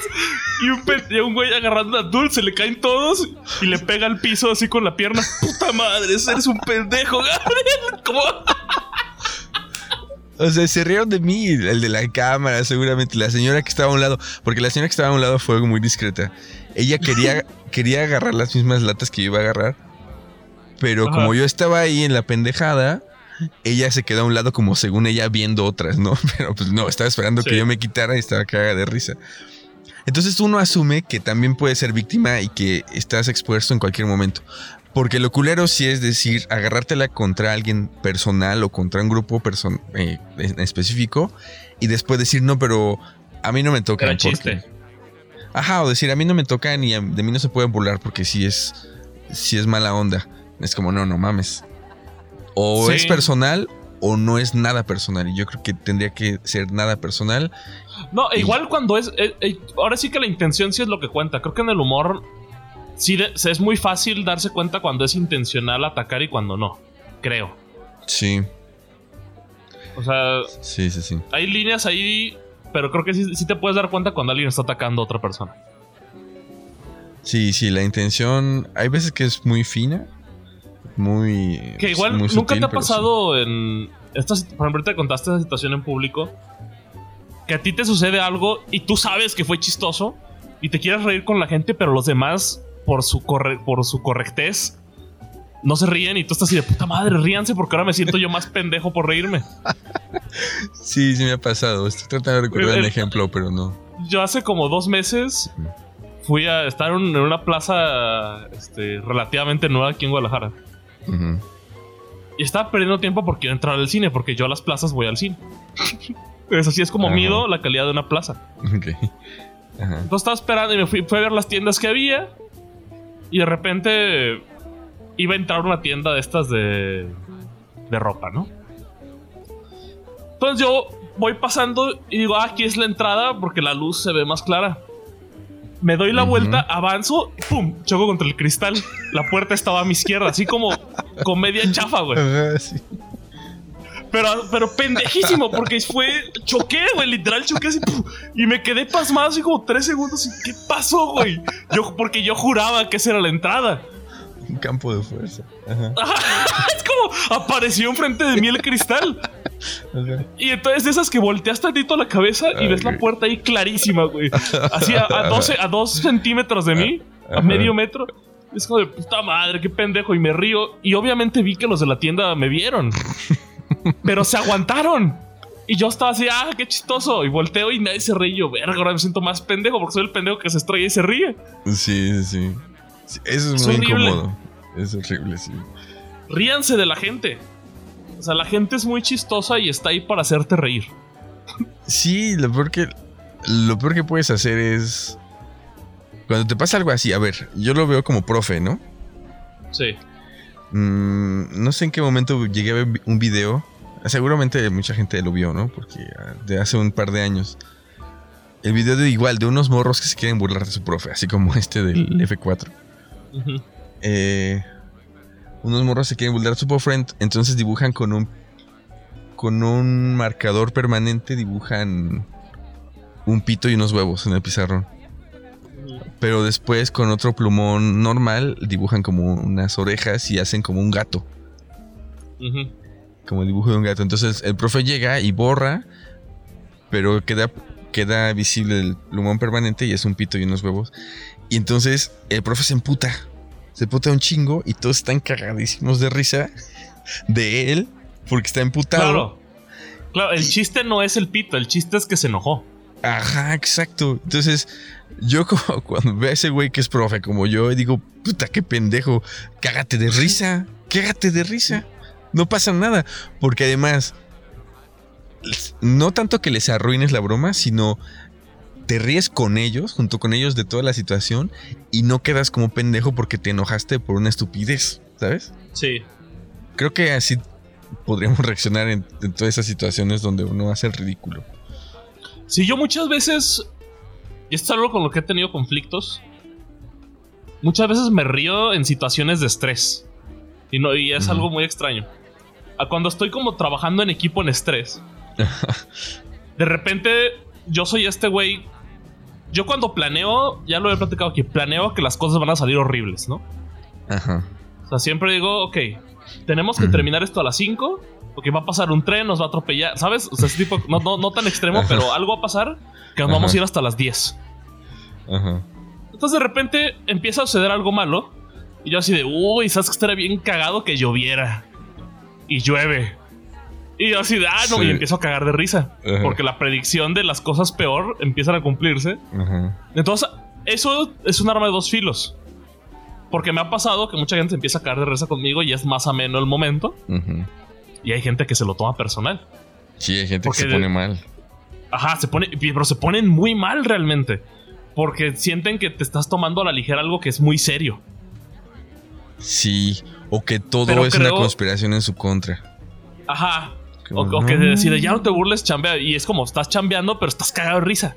y un, y un güey agarrando a Dul, se le caen todos y le pega al piso así con la pierna. Puta madre, eres un pendejo, Gabriel. ¿Cómo? O sea, se rieron de mí, el de la cámara, seguramente, la señora que estaba a un lado, porque la señora que estaba a un lado fue muy discreta. Ella quería, quería agarrar las mismas latas que yo iba a agarrar, pero Ajá. como yo estaba ahí en la pendejada, ella se quedó a un lado como según ella viendo otras, ¿no? Pero pues no, estaba esperando que yo me quitara y estaba cagada de risa. Entonces uno asume que también puede ser víctima y que estás expuesto en cualquier momento. Porque lo culero sí es decir, agarrártela contra alguien personal o contra un grupo person eh, en específico y después decir, no, pero a mí no me tocan. Era porque-". chiste. Ajá, o decir, a mí no me tocan y a- de mí no se pueden burlar porque sí es, sí es mala onda. Es como, no, no mames. O Sí. es personal o no es nada personal. Y yo creo que tendría que ser nada personal. No, igual cuando es. eh, eh, ahora sí que la intención sí es lo que cuenta. Creo que en el humor. Sí, de- es muy fácil darse cuenta cuando es intencional atacar y cuando no. Creo. Sí, O sea, sí, sí, sí. hay líneas ahí. Pero creo que sí, sí te puedes dar cuenta cuando alguien está atacando a otra persona. Sí, sí, la intención hay veces que es muy fina, muy... Que igual muy nunca sutil, te ha sí. pasado en. Esta, por ejemplo, ahorita contaste esa situación en público. Que a ti te sucede algo y tú sabes que fue chistoso y te quieres reír con la gente, pero los demás, por su, corre- por su correctez, no se ríen y tú estás así de puta madre, ríanse porque ahora me siento yo más pendejo por reírme. Sí, sí me ha pasado. Estoy tratando de recordar El- ejemplo, pero no. Yo hace como dos meses fui a estar en en una plaza este, relativamente nueva aquí en Guadalajara. Y estaba perdiendo tiempo por quiero entrar al cine, porque yo a las plazas voy al cine. Es así, es como mido la calidad de una plaza. Entonces estaba esperando y me fui, fui a ver las tiendas que había. Y de repente iba a entrar a una tienda de estas de, de ropa, ¿no? Entonces yo voy pasando y digo, ah, aquí es la entrada porque la luz se ve más clara. Me doy la vuelta, avanzo, ¡pum! Choco contra el cristal. La puerta estaba a mi izquierda, así como comedia chafa, güey. Sí. Pero, pero pendejísimo, porque fue. Choqué, güey. Literal choqué así. ¡pum! Y me quedé pasmado así como tres segundos. Y, ¿Qué pasó, güey? Yo, porque yo juraba que esa era la entrada. Un campo de fuerza. Ajá. es como apareció enfrente de mí el cristal. Ajá. Y entonces de esas que volteas tantito la cabeza y ves la puerta ahí clarísima, güey. Así a, a 12, a dos centímetros de mí, a medio metro. Es como de puta madre, qué pendejo. Y me río. Y obviamente vi que los de la tienda me vieron. Pero se aguantaron. Y yo estaba así, ah, qué chistoso. Y volteo y nadie se ríe. Yo, verga, ahora me siento más pendejo porque soy el pendejo que se estrella y se ríe. Sí. Sí, Eso es, Es muy horrible. incómodo. Es horrible, sí. Ríanse de la gente. O sea, la gente es muy chistosa y está ahí para hacerte reír. Sí, lo peor que. Lo peor que puedes hacer es. Cuando te pasa algo así, a ver, yo lo veo como profe, ¿no? Sí. Mm, no sé en qué momento llegué a ver un video. Seguramente mucha gente lo vio, ¿no? Porque ah, de hace un par de años. El video de igual, de unos morros que se quieren burlar de su profe, así como este del F4. Eh, unos morros se quieren burlar su profe, entonces dibujan con un. Con un marcador permanente, dibujan un pito y unos huevos en el pizarrón. Pero después con otro plumón normal dibujan como unas orejas y hacen como un gato. Como el dibujo de un gato. Entonces el profe llega y borra, pero queda, queda visible el plumón permanente y es un pito y unos huevos. Y entonces el profe se emputa. Se emputa un chingo y todos están cagadísimos de risa de él porque está emputado. Claro. Claro, el chiste no es el pito, el chiste es que se enojó. Ajá, exacto. Entonces, yo como cuando veo a ese güey que es profe como yo, digo, puta, qué pendejo, cágate de risa, cágate de risa. No pasa nada, porque además, no tanto que les arruines la broma, sino te ríes con ellos, junto con ellos de toda la situación, y no quedas como pendejo porque te enojaste por una estupidez, ¿sabes? Sí. Creo que así podríamos reaccionar en, en todas esas situaciones donde uno hace el ridículo. Sí, yo muchas veces. Y esto es algo con lo que he tenido conflictos. Muchas veces me río en situaciones de estrés. Y, no, y es algo muy extraño. A cuando estoy como trabajando en equipo en estrés. de repente, yo soy este güey. Yo cuando planeo, ya lo he platicado aquí, planeo que las cosas van a salir horribles, ¿no? Ajá. O sea, siempre digo, ok, tenemos que terminar esto a las 5, porque va a pasar un tren, nos va a atropellar, ¿sabes? O sea, ese tipo, no, no, no tan extremo, Ajá. pero algo va a pasar que nos vamos a ir hasta las 10. Ajá. Entonces de repente empieza a suceder algo malo, y yo así de, uy, ¿sabes que estaría bien cagado que lloviera? Y llueve. Y yo así de, ah, no, Sí. y empiezo a cagar de risa, porque la predicción de las cosas peor empiezan a cumplirse. Ajá. Entonces, eso es un arma de dos filos. Porque me ha pasado que mucha gente empieza a caer de risa conmigo y es más ameno el momento. Y hay gente que se lo toma personal. Sí, hay gente Porque que se pone mal. Ajá, se pone, pero se ponen muy mal realmente. Porque sienten que te estás tomando a la ligera algo que es muy serio. Sí, o que todo Pero es una conspiración en su contra. Ajá. O, o que no. decide, ya no te burles, chambea. Y es como, estás chambeando, pero estás cagado de risa.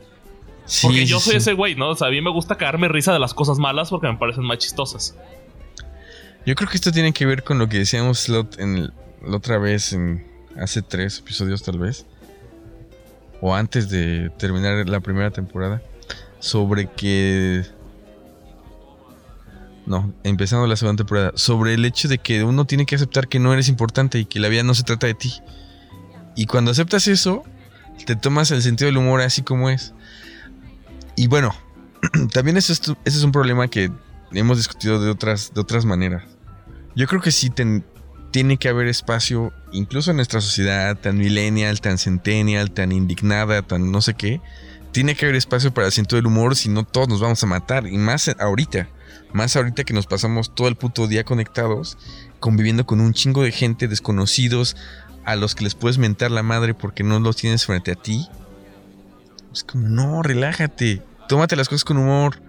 Sí, Porque yo soy sí. ese güey, ¿no? O sea, a mí me gusta cagarme risa de las cosas malas porque me parecen más chistosas. Yo creo que esto tiene que ver con lo que decíamos la, en el- la otra vez, en hace tres episodios tal vez. O antes de terminar la primera temporada. Sobre que... No, empezando la segunda temporada. Sobre el hecho de que uno tiene que aceptar que no eres importante y que la vida no se trata de ti. Y cuando aceptas eso, te tomas el sentido del humor así como es. Y bueno, también eso es, tu- ese es un problema que hemos discutido de otras, de otras maneras. Yo creo que sí ten- tiene que haber espacio, incluso en nuestra sociedad tan millennial, tan centennial, tan indignada, tan no sé qué. Tiene que haber espacio para el sentido del humor, si no todos nos vamos a matar. Y más ahorita, más ahorita que nos pasamos todo el puto día conectados, conviviendo con un chingo de gente, desconocidos, a los que les puedes mentar la madre porque no los tienes frente a ti. Es como, no, relájate. tómate las cosas con humor.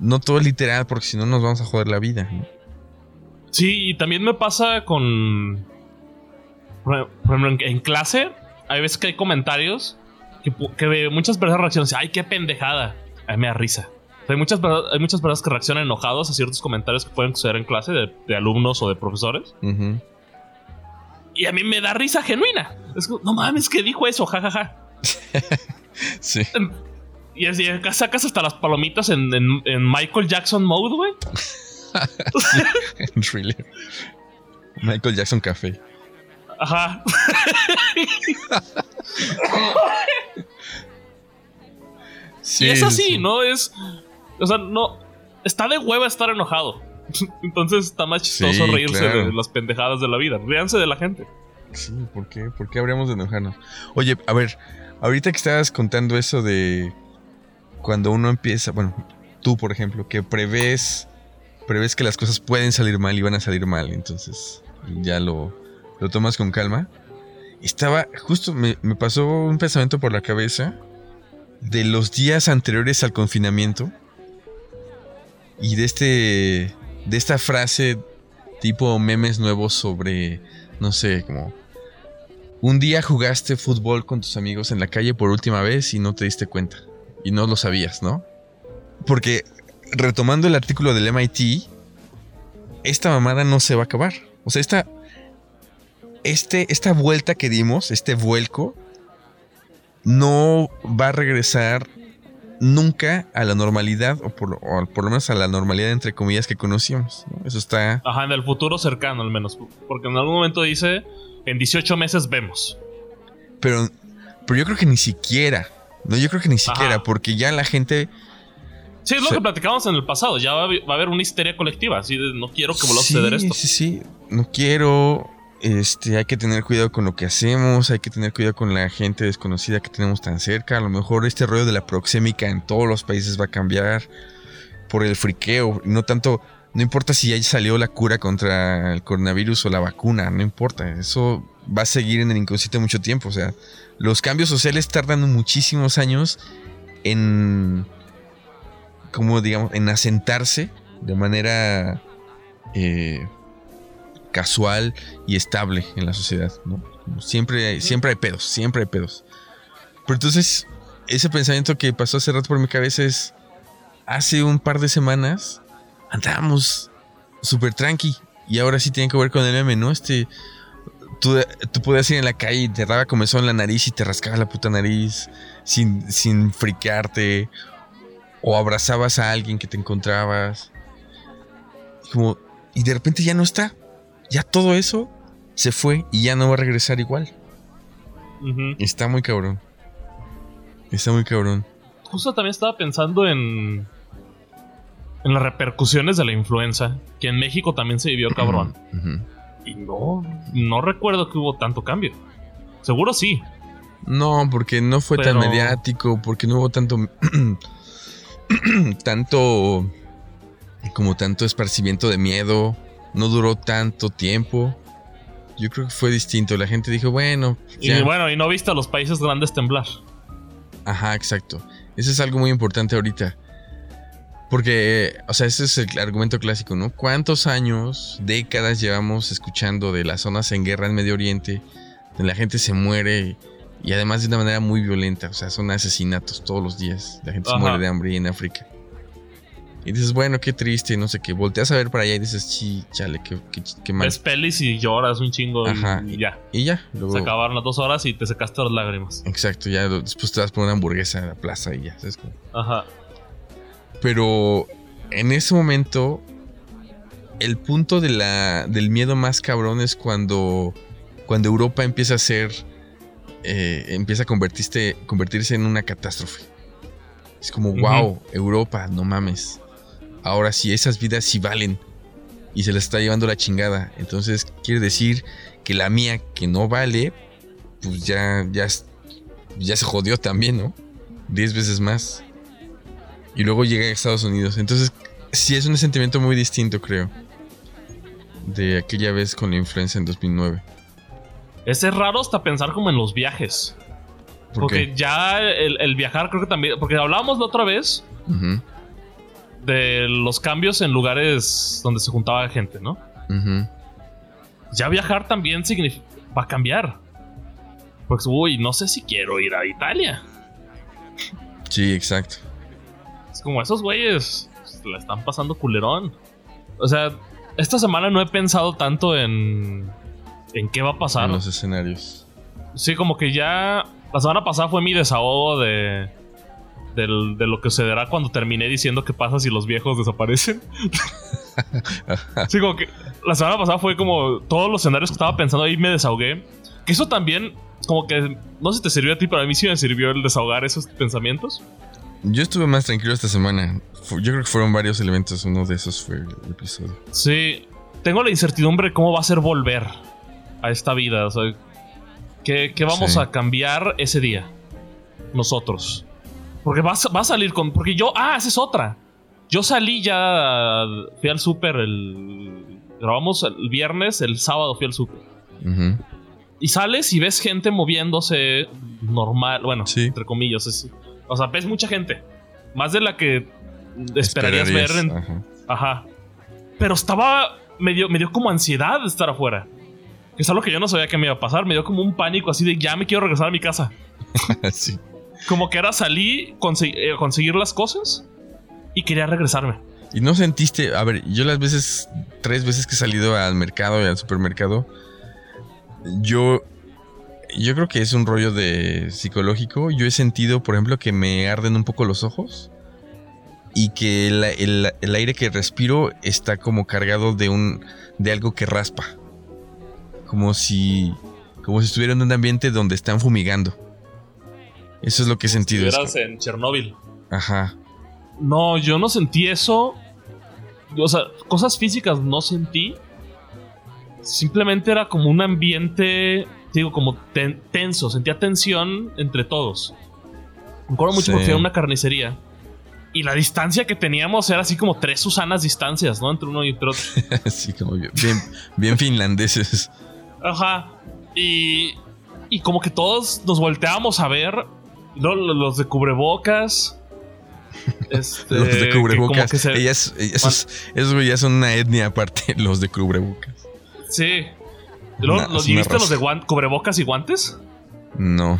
No todo literal, porque si no nos vamos a joder la vida. ¿no? Sí, y también me pasa con. Por ejemplo, en, clase, hay veces que hay comentarios que, que muchas personas reaccionan así, ¡ay, qué pendejada! A mí me da risa. O sea, hay, muchas, hay muchas personas que reaccionan enojados a ciertos comentarios que pueden suceder en clase de, de alumnos o de profesores. Y a mí me da risa genuina. Es como, no mames, que dijo eso, jajaja. Sí. Y así sacas hasta las palomitas en, en- en Michael Jackson mode, güey. En thriller. Michael Jackson Café. Ajá. Sí, y es sí, así, sí. ¿no? Es. O sea, no. Está de hueva estar enojado. Entonces está más chistoso Sí, reírse claro. de las pendejadas de la vida. Ríanse de la gente. Sí, ¿por qué? ¿Por qué habríamos de enojarnos? Oye, a ver, ahorita que estabas contando eso de cuando uno empieza, bueno, tú por ejemplo, que prevés, prevés que las cosas pueden salir mal y van a salir mal, entonces ya lo, lo tomas con calma. Estaba, justo me, me pasó un pensamiento por la cabeza de los días anteriores al confinamiento y de este, de esta frase tipo memes nuevos sobre, no sé, como un día jugaste fútbol con tus amigos en la calle por última vez y no te diste cuenta. Y no lo sabías, ¿no? Porque retomando el artículo del MIT, esta mamada no se va a acabar. O sea, esta, este, esta vuelta que dimos, este vuelco, no va a regresar nunca a la normalidad, o por, o por lo menos a la normalidad entre comillas que conocíamos. ¿no? Eso está... Ajá, en el futuro cercano al menos. Porque en algún momento dice, en 18 meses vemos. Pero, pero yo creo que ni siquiera. No, yo creo que ni siquiera, Ajá. porque ya la gente. Sí, es lo Sí. que platicamos en el pasado. Ya va a, haber- una histeria colectiva. Así de, no quiero que vuelva a sí, suceder esto. Sí, sí. No quiero. Este, hay que tener cuidado con lo que hacemos, hay que tener cuidado con la gente desconocida que tenemos tan cerca. A lo mejor este rollo de la proxémica en todos los países va a cambiar por el friqueo. No tanto, no importa si ya salió la cura contra el coronavirus o la vacuna, no importa. Eso va a seguir en el inconsciente mucho tiempo. O sea, los cambios sociales tardan muchísimos años en, como digamos, en asentarse de manera eh, casual y estable en la sociedad, ¿no? Siempre, hay- siempre hay pedos, siempre hay pedos. Pero entonces, ese pensamiento que pasó hace rato por mi cabeza es, hace un par de semanas andábamos súper tranqui y ahora sí tiene que ver con el meme, ¿no? Este, tú, tú podías ir en la calle y te daba comezón en la nariz y te rascabas la puta nariz sin, sin friquearte o abrazabas a alguien que te encontrabas. Como, y de repente ya no está. Ya todo eso se fue y ya no va a regresar igual. Está muy cabrón. Está muy cabrón. Justo también estaba pensando en. En las repercusiones de la influenza. Que en México también se vivió cabrón. Y no. No recuerdo que hubo tanto cambio. Seguro sí. No, porque no fue tan mediático, porque no hubo tanto. tanto. como tanto esparcimiento de miedo. No duró tanto tiempo. Yo creo que fue distinto. La gente dijo, bueno, Y bueno, y no viste a los países grandes temblar. Ajá, exacto. Eso es algo muy importante ahorita. Porque, o sea, ese es el argumento clásico, ¿no? ¿Cuántos años, décadas llevamos escuchando de las zonas en guerra en Medio Oriente, donde la gente se muere y además de una manera muy violenta? O sea, son asesinatos todos los días. La gente se muere de hambre en África. Y dices, bueno, qué triste, no sé qué. Volteas a ver para allá y dices, chi, chale, qué, qué, qué mal. Ves pelis y lloras un chingo Ajá. y, ya. Y ya, luego. Se acabaron las dos horas y te secaste las lágrimas. Exacto, ya después te vas por una hamburguesa a la plaza y ya, ¿sabes? Ajá. Pero en ese momento, el punto de la, del miedo más cabrón es cuando, cuando Europa empieza a ser, eh, empieza a convertirse, convertirse en una catástrofe. Es como, wow, Europa, no mames. Ahora sí, esas vidas sí valen. Y se las está llevando la chingada. Entonces, quiere decir que la mía, que no vale, pues ya, ya, ya se jodió también, ¿no? Diez veces más. Y luego llega a Estados Unidos. Entonces, sí es un sentimiento muy distinto, creo. De aquella vez con la influenza en 2009. Ese es raro hasta pensar como en los viajes. ¿Por Porque qué? ya el, el viajar creo que también... Porque hablábamos la otra vez Ujú, de los cambios en lugares donde se juntaba gente, ¿no? Ya viajar también. Va a cambiar. Pues, uy, no sé si quiero ir a Italia. Sí, exacto. Es como esos güeyes la están pasando culerón. O sea, esta semana no he pensado tanto en... En qué va a pasar. En los escenarios. Sí, como que ya. La semana pasada fue mi desahogo de. Del- de lo que sucederá cuando terminé diciendo qué pasa si los viejos desaparecen. sí, como que. La semana pasada fue como. Todos los escenarios que estaba pensando ahí me desahogué. Que eso también. Como que. No sé si te sirvió a ti, pero a mí sí me sirvió el desahogar esos pensamientos. Yo estuve más tranquilo esta semana. Yo creo que fueron varios elementos. Uno de esos fue el episodio. Sí. Tengo la incertidumbre de cómo va a ser volver a esta vida. O sea, ¿qué, qué vamos Sí. a cambiar ese día? Nosotros. Porque va, a- va a salir con. Porque yo. Ah, esa es otra. Yo salí ya. Fui al súper el. Grabamos el viernes, el sábado fui al súper. Ujú. Y sales y ves gente moviéndose normal. Bueno, Sí. entre comillas. es- o sea, ves mucha gente. Más de la que esperarías, ver en, Ajá. Ajá. Pero estaba. Me dio, me dio como ansiedad de estar afuera. Que es algo que yo no sabía que me iba a pasar. Me dio como un pánico así de ya me quiero regresar a mi casa. sí. Como que era salí, conse- eh, conseguir las cosas y quería regresarme. Y no sentiste, a ver, yo las veces, tres veces que he salido al mercado y al supermercado, yo, yo creo que es un rollo de psicológico. Yo he sentido, por ejemplo, que me arden un poco los ojos y que el, el- el aire que respiro está como cargado de un, de algo que raspa, como si, como si estuviera en un ambiente donde están fumigando. Eso es lo que he sentido. es Estuvieras en Chernóbil. ajá. No, yo no sentí eso. O sea, cosas físicas no sentí. Simplemente era como un ambiente, digo, como ten- tenso. Sentía tensión entre todos. Me acuerdo mucho Sí. porque fui a una carnicería. Y la distancia que teníamos era así como tres Susanas distancias, ¿no? Entre uno y entre otro. Así como bien, bien, bien finlandeses. Ajá. Y, y como que todos nos volteábamos a ver. ¿No? Los de cubrebocas. Este, Los de cubrebocas. que se- Ellas- esos, esos ya son una etnia aparte, los de cubrebocas. Sí. Una- ¿Los viste los de guan- cubrebocas y guantes? No.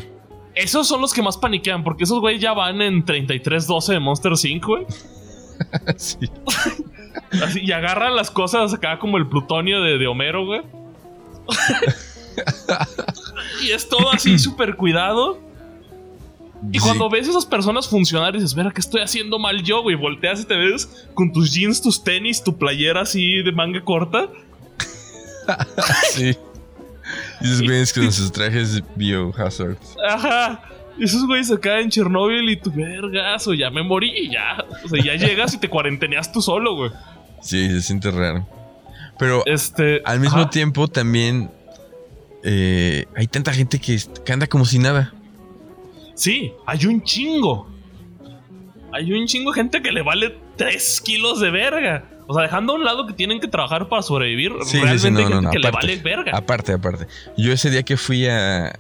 Esos son los que más paniquean, porque esos güey ya van en 3312 de Monster 5, güey. Sí. Así, y agarran las cosas acá como el plutonio de, de Homero, güey. y es todo así súper cuidado. Y Sí. cuando ves esas personas funcionar, dices, mira, ¿qué estoy haciendo mal yo, güey? Volteas y te ves con tus jeans, tus tenis, tu playera así de manga corta. Sí. Y esos güeyes con sus trajes biohazard. Ajá. Y esos güeyes acá en Chernóbil y tu vergazo, ya me morí y ya. O sea, ya llegas y te cuarenteneas tú solo, güey. Sí, se siente raro. Pero Este. al mismo ajá. tiempo también eh, hay tanta gente que, que anda como si nada. Sí, hay un chingo. Hay un chingo de gente que le vale 3 kilos de verga. O sea, dejando a un lado que tienen que trabajar para sobrevivir, Sí, sí, sí, realmente no, hay no, gente no, que aparte. le vale verga. Aparte, aparte. Yo ese día que fui a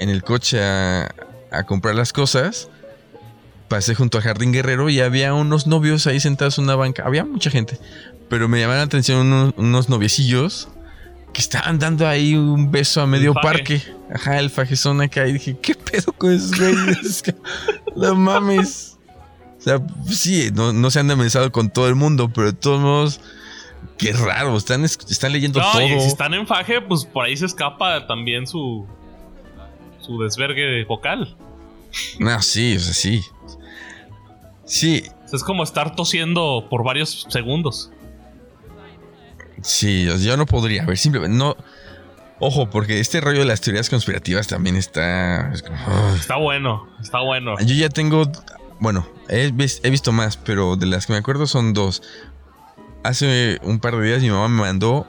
en el coche a, a comprar las cosas, pasé junto a Jardín Guerrero y había unos novios ahí sentados en una banca. Había mucha gente, pero me llamaron la atención unos, unos noviecillos que estaban dando ahí un beso a medio parque. Ajá, el fajezón acá. Y dije, ¿qué pedo con esos güeyes? no mames. O sea, sí, no, no se han amenazado con todo el mundo, pero de todos modos, qué raro. Están, es- están leyendo no, todo. y si están en faje, pues por ahí se escapa también su. su desvergue vocal. No, sí, o sea, sí. Sí, O sea, es como estar tosiendo por varios segundos. Sí, yo no podría. A ver, simplemente no. Ojo, porque este rollo de las teorías conspirativas también está. es como. Está bueno, está bueno. Yo ya tengo. Bueno, he, vis- he visto más, pero de las que me acuerdo son dos. Hace un par de días mi mamá me mandó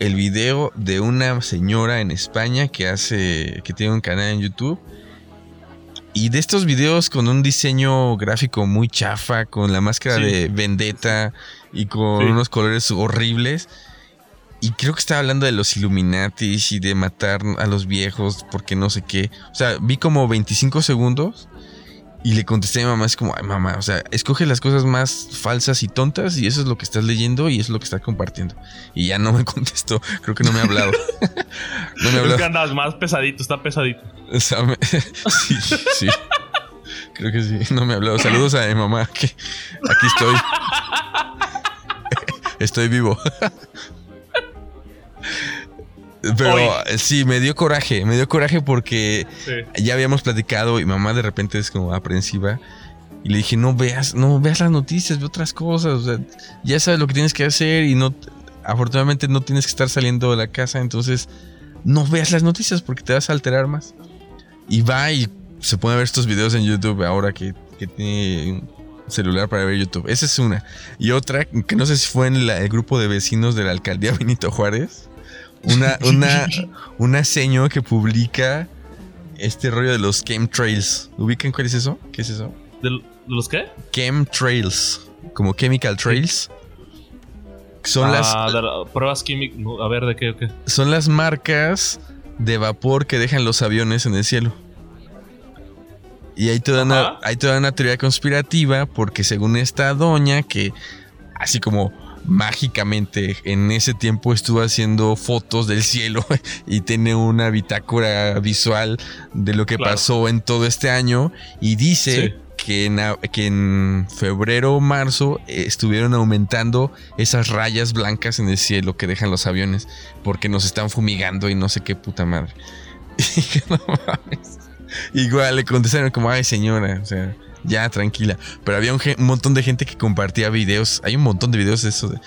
el video de una señora en España que hace. que tiene un canal en YouTube. Y de estos videos con un diseño gráfico muy chafa, con la máscara Sí. de vendetta y con Sí. unos colores horribles. y creo que estaba hablando de los Illuminatis y de matar a los viejos porque no sé qué. O sea, vi como 25 segundos y le contesté a mi mamá, es como, ay mamá, o sea, escoge las cosas más falsas y tontas y eso es lo que estás leyendo y eso es lo que estás compartiendo. Y ya no me contestó, creo que no me ha hablado. no me ha Creo hablado. que andas más pesadito, está pesadito. O sea, me- sí, sí. Creo que sí, no me ha hablado. Saludos a mi mamá, que aquí estoy. Estoy vivo. Pero Hoy. sí, me dio coraje, me dio coraje porque Sí. ya habíamos platicado y mamá de repente es como aprensiva. Y le dije, no veas, no veas las noticias, ve otras cosas. O sea, ya sabes lo que tienes que hacer y no, afortunadamente no tienes que estar saliendo de la casa. Entonces, no veas las noticias porque te vas a alterar más. Y va y se a ver estos videos en YouTube ahora que, que tiene celular para ver YouTube. Esa es una. Y otra, que no sé si fue en la- el grupo de vecinos de la alcaldía Benito Juárez. Una, una, una seño que publica este rollo de los chemtrails. ¿Ubican cuál es eso? ¿Qué es eso? ¿De de los qué? Chemtrails. Como chemical trails. Son las, Ah, de la- pruebas químicas. A ver, ¿de qué? qué? son las marcas de vapor que dejan los aviones en el cielo. Y hay toda, una, Ajá. hay toda una teoría conspirativa porque según esta doña que así como mágicamente en ese tiempo estuvo haciendo fotos del cielo y tiene una bitácora visual de lo que Claro. pasó en todo este año y dice Sí. que, en, que en febrero o marzo eh, estuvieron aumentando esas rayas blancas en el cielo que dejan los aviones porque nos están fumigando y no sé qué puta madre. Y dije, "No mames". Igual le contestaron como, ay señora, o sea, ya tranquila. Pero había un, montón de gente que compartía videos. Hay un montón de videos de eso. de-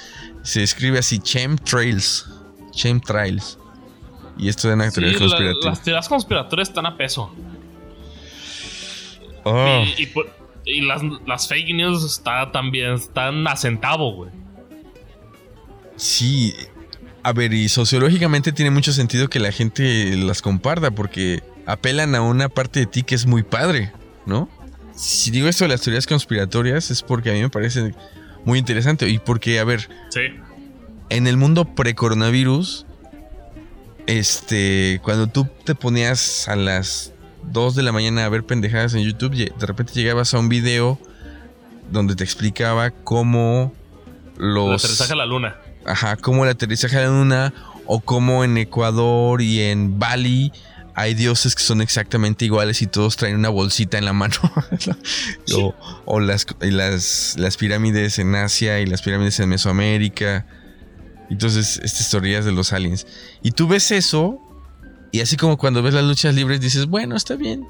se escribe así, chemtrails. Chemtrails. Y esto de una Sí, teoría la- las teorías conspiratorias están a peso. Oh, Y, y las, las fake news está también están a centavo, güey. sí. A ver, y sociológicamente tiene mucho sentido que la gente las comparta porque apelan a una parte de ti que es muy padre, ¿no? Si digo esto de las teorías conspiratorias es porque a mí me parece muy interesante y porque, a ver, Sí. en el mundo pre-coronavirus, este, cuando tú te ponías a las 2 de la mañana a ver pendejadas en YouTube, de repente llegabas a un video donde te explicaba cómo El los... aterrizaje a la luna. Ajá, cómo el aterrizaje a la luna o cómo en Ecuador y en Bali hay dioses que son exactamente iguales y todos traen una bolsita en la mano. o o las, y las, las pirámides en Asia y las pirámides en Mesoamérica. Entonces, estas teorías de los aliens. Y tú ves eso y así como cuando ves las luchas libres dices, bueno, está bien.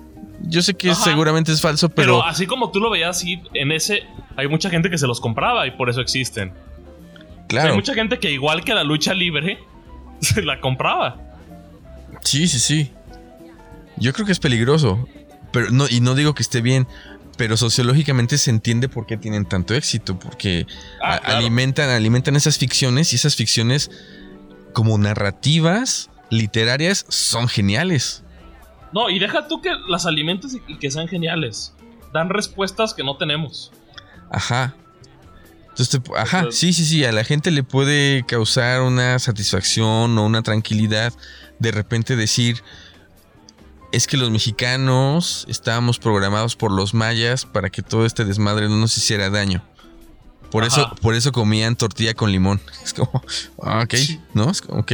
Yo sé que Ajá. seguramente es falso, Pero, pero... así como tú lo veías, sí, en ese hay mucha gente que se los compraba y por eso existen. claro. Hay mucha gente que igual que la lucha libre se la compraba. Sí, sí, sí. Yo creo que es peligroso. Pero no, y no digo que esté bien. Pero sociológicamente se entiende por qué tienen tanto éxito. Porque Ah, a- claro. alimentan, alimentan esas ficciones. Y esas ficciones, como narrativas, literarias, son geniales. No, y deja tú que las alimentes y- y que sean geniales. Dan respuestas que no tenemos. Ajá. Entonces, te- ajá, sí, sí, sí. A la gente le puede causar una satisfacción o una tranquilidad. De repente decir. Es que los mexicanos estábamos programados por los mayas para que todo este desmadre no nos hiciera daño. Por eso, por eso comían tortilla con limón. Es como, ah, ok, ¿no? Es como, ok.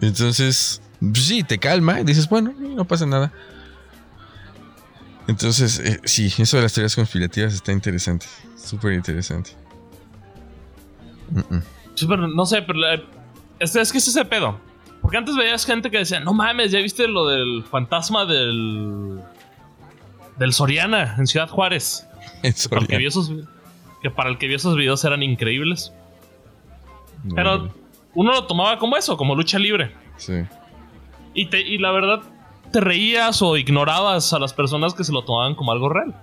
Entonces, pues sí, te calma y dices, bueno, no pasa nada. Entonces, eh, sí, eso de las teorías conspirativas está interesante. Súper interesante. Mm, mm. No sé, pero la- es, es que es ese pedo. Porque antes veías gente que decía, no mames, ya viste lo del fantasma del. del Soriana en Ciudad Juárez. Para el que ya. vio esos, que para el que vio esos videos eran increíbles. No, Pero uno lo tomaba como eso, como lucha libre. Sí. Y, te, y la verdad, te reías o ignorabas a las personas que se lo tomaban como algo real.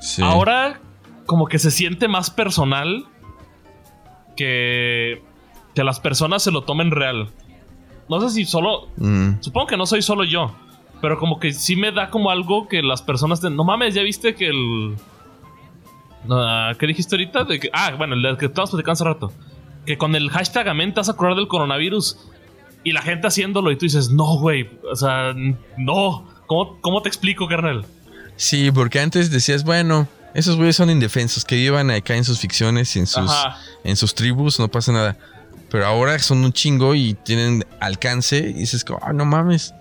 sí. Ahora, como que se siente más personal que, que las personas se lo tomen real. No sé si solo. Mm, Supongo que no soy solo yo. Pero como que sí me da como algo que las personas. no mames, ya viste que el. Ah, ¿Qué dijiste ahorita? De que, ah, bueno, el que estabas platicando hace rato. que con el hashtag Amén te vas a curar del coronavirus. Y la gente haciéndolo y tú dices, no, güey. O sea, no. ¿Cómo, cómo te explico, carnal? Sí, porque antes decías, bueno, esos güeyes son indefensos, que vivan acá en sus ficciones y en sus, Ajá. en sus tribus, no pasa nada. Pero ahora son un chingo y tienen alcance y dices, ah, no mames.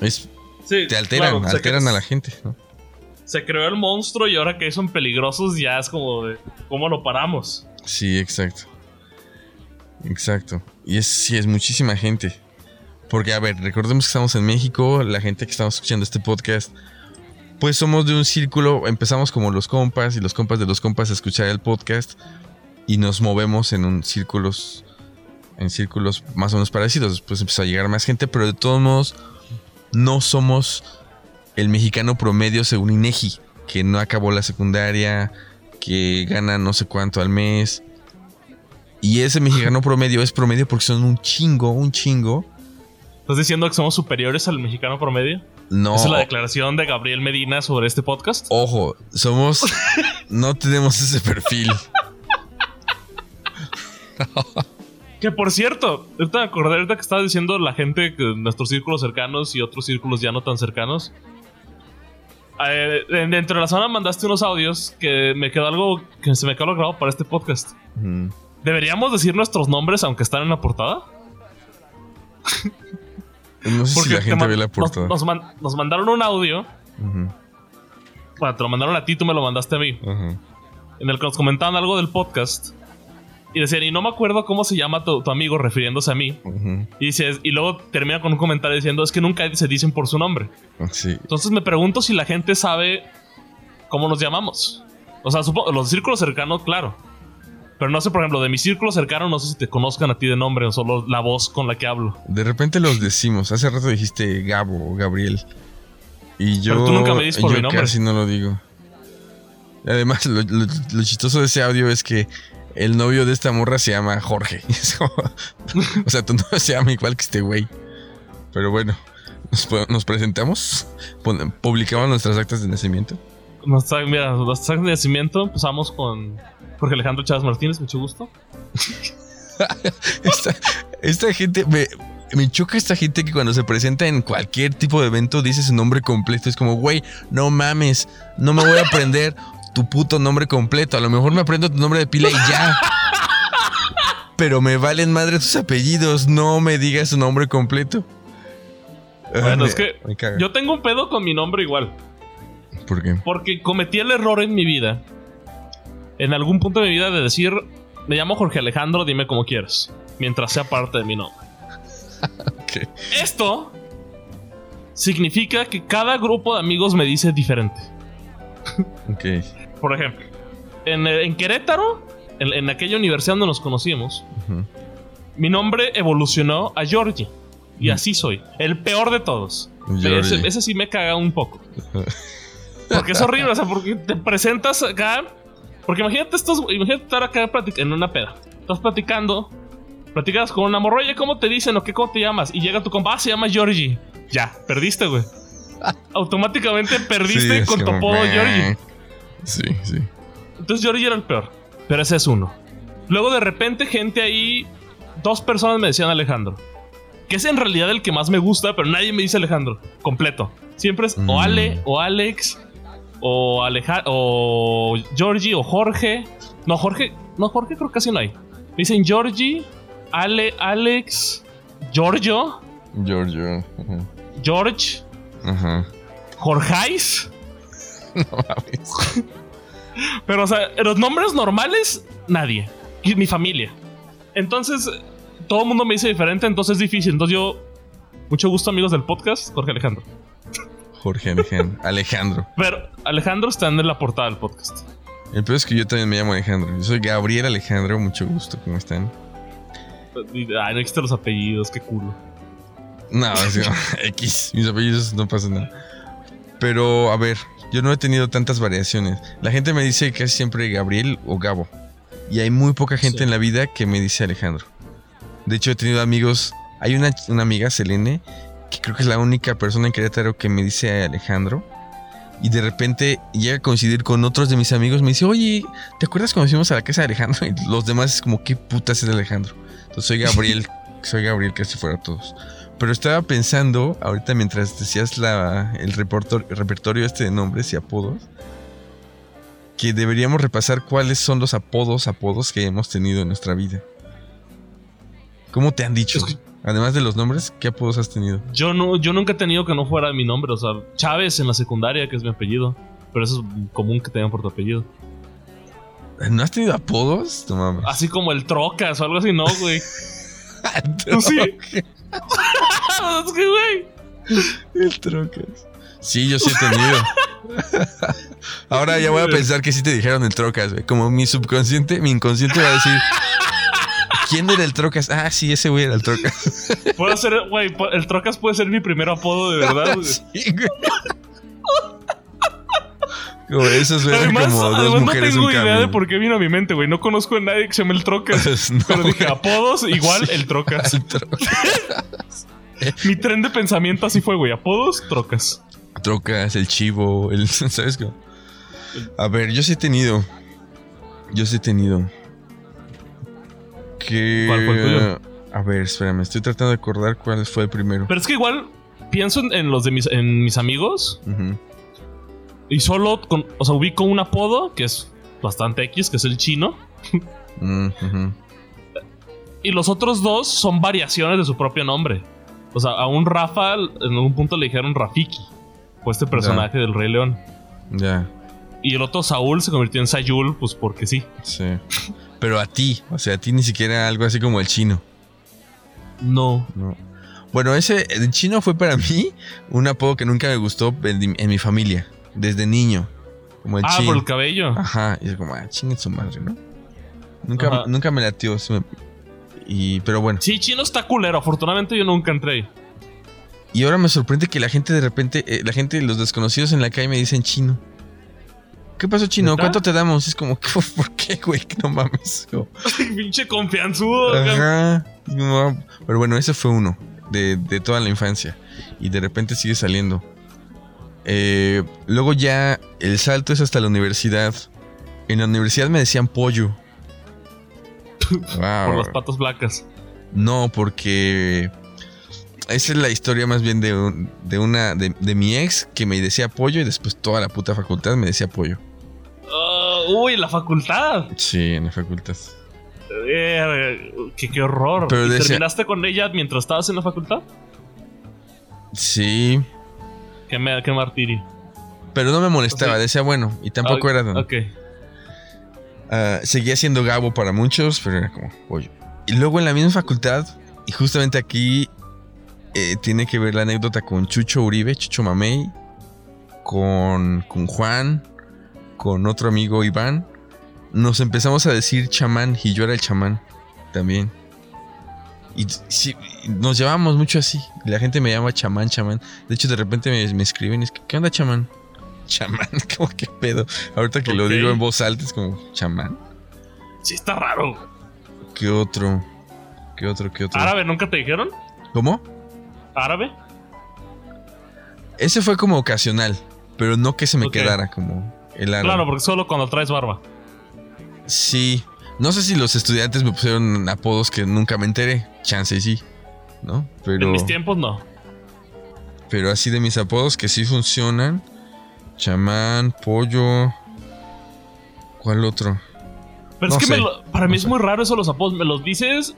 Es- Sí, te alteran, claro, alteran a la gente. ¿no? Se creó el monstruo y ahora que son peligrosos ya es como de, ¿cómo lo paramos? Sí, exacto. Exacto. Y es, sí, es muchísima gente. Porque, a ver, recordemos que estamos en México, la gente que estamos escuchando este podcast, pues somos de un círculo, empezamos como los compas y los compas de los compas a escuchar el podcast y nos movemos en un círculos, en círculos más o menos parecidos. Después empezó a llegar más gente, pero de todos modos no somos el mexicano promedio según INEGI, que no acabó la secundaria, que gana no sé cuánto al mes. Y ese mexicano promedio es promedio porque son un chingo, un chingo. ¿Estás diciendo que somos superiores al mexicano promedio? No, Esa es la declaración de Gabriel Medina sobre este podcast. ojo, somos, no tenemos ese perfil. Que por cierto, ahorita me acordé ahorita que estabas diciendo la gente que nuestros círculos cercanos y otros círculos ya no tan cercanos. Eh, de- dentro de la semana mandaste unos audios que me quedó algo que se me quedó grabado para este podcast. Mm. ¿Deberíamos decir nuestros nombres aunque están en la portada? No sé si la te gente ve la portada. Nos, man- nos mandaron un audio. Bueno, te lo mandaron a ti, tú me lo mandaste a mí. En el que nos comentaban algo del podcast. Y decían, y no me acuerdo cómo se llama tu, tu amigo refiriéndose a mí. Y, dices, y luego termina con un comentario diciendo, es que nunca se dicen por su nombre. Sí. Entonces me pregunto si la gente sabe cómo nos llamamos. O sea, supongo, los círculos cercanos, claro. Pero no sé, por ejemplo, de mi círculo cercano, no sé si te conozcan a ti de nombre o solo la voz con la que hablo. De repente los decimos. Hace rato dijiste Gabo o Gabriel. Y yo, Pero tú nunca me dices por yo mi nombre. casi no lo digo. Además, lo, lo- lo chistoso de ese audio es que el novio de esta morra se llama Jorge. O sea, tu novio se llama igual que este güey. Pero bueno, nos, presentamos, publicamos nuestras actas de nacimiento. Mira, nuestra acta de nacimiento empezamos con Jorge Alejandro Chávez Martínez, mucho gusto. Esta, esta gente me, me choca esta gente que cuando se presenta en cualquier tipo de evento dice su nombre completo. Es como, güey, no mames, no me voy a aprender tu puto nombre completo. A lo mejor me aprendo tu nombre de pila y ya. Pero me valen madre tus apellidos. No me digas su nombre completo. Bueno, es que yo tengo un pedo con mi nombre igual. ¿Por qué? Porque cometí el error en mi vida. En algún punto de mi vida de decir, me llamo Jorge Alejandro, dime como quieras. Mientras sea parte de mi nombre. Ok. Esto significa que cada grupo de amigos me dice diferente. Ok. Por ejemplo, en, en Querétaro, en, en aquella universidad donde nos conocimos, mi nombre evolucionó a Georgie. Y Mm. así soy. El peor de todos. Ese, ese sí me caga un poco. Porque es horrible, o sea, porque te presentas acá. Porque imagínate, estos, imagínate estar acá en una peda. Estás platicando, platicas con una morra, oye, ¿cómo te dicen o qué, cómo te llamas? Y llega tu compa, ah, se llama Georgie. Ya, perdiste, güey. Automáticamente perdiste Sí, con tu apodo Georgie. Sí, sí. Entonces Georgie era el peor. Pero ese es uno. Luego de repente, gente ahí. Dos personas me decían Alejandro. Que es en realidad el que más me gusta, pero nadie me dice Alejandro. Completo. Siempre es Mm. o Ale, o Alex, o Aleja o Georgie, o Jorge. No, Jorge. No, Jorge creo que casi no hay. Me dicen Georgie, Ale, Alex, Giorgio, Giorgio. George, Ajá. Jorgeis. No mames. Pero, o sea, los nombres normales, nadie. Y mi familia. Entonces, todo el mundo me dice diferente, entonces es difícil. Entonces yo, mucho gusto amigos del podcast, Jorge Alejandro. Jorge Alejandro. Alejandro. Pero Alejandro está en la portada del podcast. El peor es que yo también me llamo Alejandro. Yo soy Gabriel Alejandro, mucho gusto, ¿cómo están? Ay, no existen los apellidos, qué culo. No, X, mis apellidos no pasa nada. Pero, a ver, yo no he tenido tantas variaciones. La gente me dice casi siempre Gabriel o Gabo. Y hay muy poca gente Sí. en la vida que me dice Alejandro. De hecho, he tenido amigos. Hay una, una amiga, Selene, que creo que es la única persona en Querétaro que me dice Alejandro. Y de repente llega a coincidir con otros de mis amigos. Me dice, oye, ¿te acuerdas cuando fuimos a la casa de Alejandro? Y los demás es como, ¿qué putas es Alejandro? Entonces soy Gabriel, soy Gabriel, que si fuera todos. Pero estaba pensando, ahorita mientras decías la, el, repertorio, este de nombres y apodos, que deberíamos repasar cuáles son los apodos, apodos que hemos tenido en nuestra vida. ¿Cómo te han dicho? Es que- Además de los nombres, ¿qué apodos has tenido? Yo no, yo nunca he tenido que no fuera mi nombre, o sea, Chávez en la secundaria, que es mi apellido. Pero eso es común que tengan por tu apellido. ¿No has tenido apodos? No mames. Así como el Trocas o algo así, no, güey. ¿Tú sí? es que, güey. El trocas. Sí, yo sí he tenido. Ahora ya voy a pensar que sí te dijeron el trocas, güey. Como mi subconsciente, mi inconsciente va a decir. ¿Quién era el trocas? Ah, sí, ese güey era el trocas. Puede ser, güey, el Trocas puede ser mi primer apodo de verdad, güey. Sí, güey. Como eso suena Además, como dos además no tengo idea de por qué vino a mi mente, güey. No conozco a nadie que se llame el Trocas. No, Pero dije, güey. apodos igual Sí. el Trocas. El trocas. Mi tren de pensamiento así fue, güey. Apodos, Trocas. Trocas, el chivo, el. ¿Sabes cómo? A ver, yo sí he tenido. Yo sí he tenido. Que. ¿Cuál fue el tuyo? A ver, espérame, estoy tratando de acordar cuál fue el primero. Pero es que igual pienso en, en los de mis, en mis amigos Ujú. Y solo, con, o sea, ubico un apodo que es bastante X, que es el chino. Mm. Y los otros dos son variaciones de su propio nombre. O sea, a un Rafa en un punto le dijeron Rafiki. Fue este personaje del Rey León. Ya, Y el otro Saúl se convirtió en Sayul, pues porque sí. sí. Pero a ti, o sea, a ti ni siquiera algo así como el chino. No. No. Bueno, ese, el chino fue para mí un apodo que nunca me gustó en, en mi familia, desde niño. Como el ah, por el cabello. Ajá, y es como, ah, chingue su madre, ¿no? Nunca, Ajá. nunca me latió. me- Y, pero bueno. Sí, chino está culero. Afortunadamente yo nunca entré. Y ahora me sorprende que la gente de repente, eh, la gente, los desconocidos en la calle me dicen chino. ¿Qué pasó, chino? ¿Cuánto te damos? Es como, ¿por qué, güey? No mames. Pinche confianzudo. Ajá. No, pero bueno, ese fue uno de, de toda la infancia. Y de repente sigue saliendo. Eh, luego ya el salto es hasta la universidad. En la universidad me decían pollo. Wow. Por las patas blancas. No, porque esa es la historia más bien de, un- de una de, de mi ex que me decía pollo y después toda la puta facultad me decía pollo. Ah, uy, la facultad. Sí, en la facultad. Eh, qué, qué horror. Pero ¿Y decía- ¿Terminaste con ella mientras estabas en la facultad? Sí, Qué, me, qué martirio. pero no me molestaba, decía bueno, y tampoco era tan- Ok. Ah, seguía siendo Gabo para muchos, pero era como pollo. Y luego en la misma facultad, y justamente aquí eh, tiene que ver la anécdota con Chucho Uribe, Chucho Mamey, con, con Juan, con otro amigo Iván. Nos empezamos a decir chamán y yo era el chamán también. Y sí, nos llevábamos mucho así. y La gente me llama chamán, chamán. De hecho, de repente me, me escriben y es que, ¿qué onda, chamán? Chamán, como que pedo. Ahorita que lo digo en voz alta es como, chamán. Sí, está raro. ¿Qué otro? ¿Qué otro? ¿Qué otro? ¿Árabe nunca te dijeron? ¿Cómo? ¿Árabe? Ese fue como ocasional, pero no que se me quedara como el árabe. Claro, porque solo cuando traes barba. Sí. No sé si los estudiantes me pusieron apodos que nunca me enteré. Chance y sí. ¿No? Pero, En mis tiempos no. pero así de mis apodos que sí funcionan. Chamán, pollo. ¿Cuál otro? Pero No es que sé, me lo- para mí es muy raro eso los apodos. Me los dices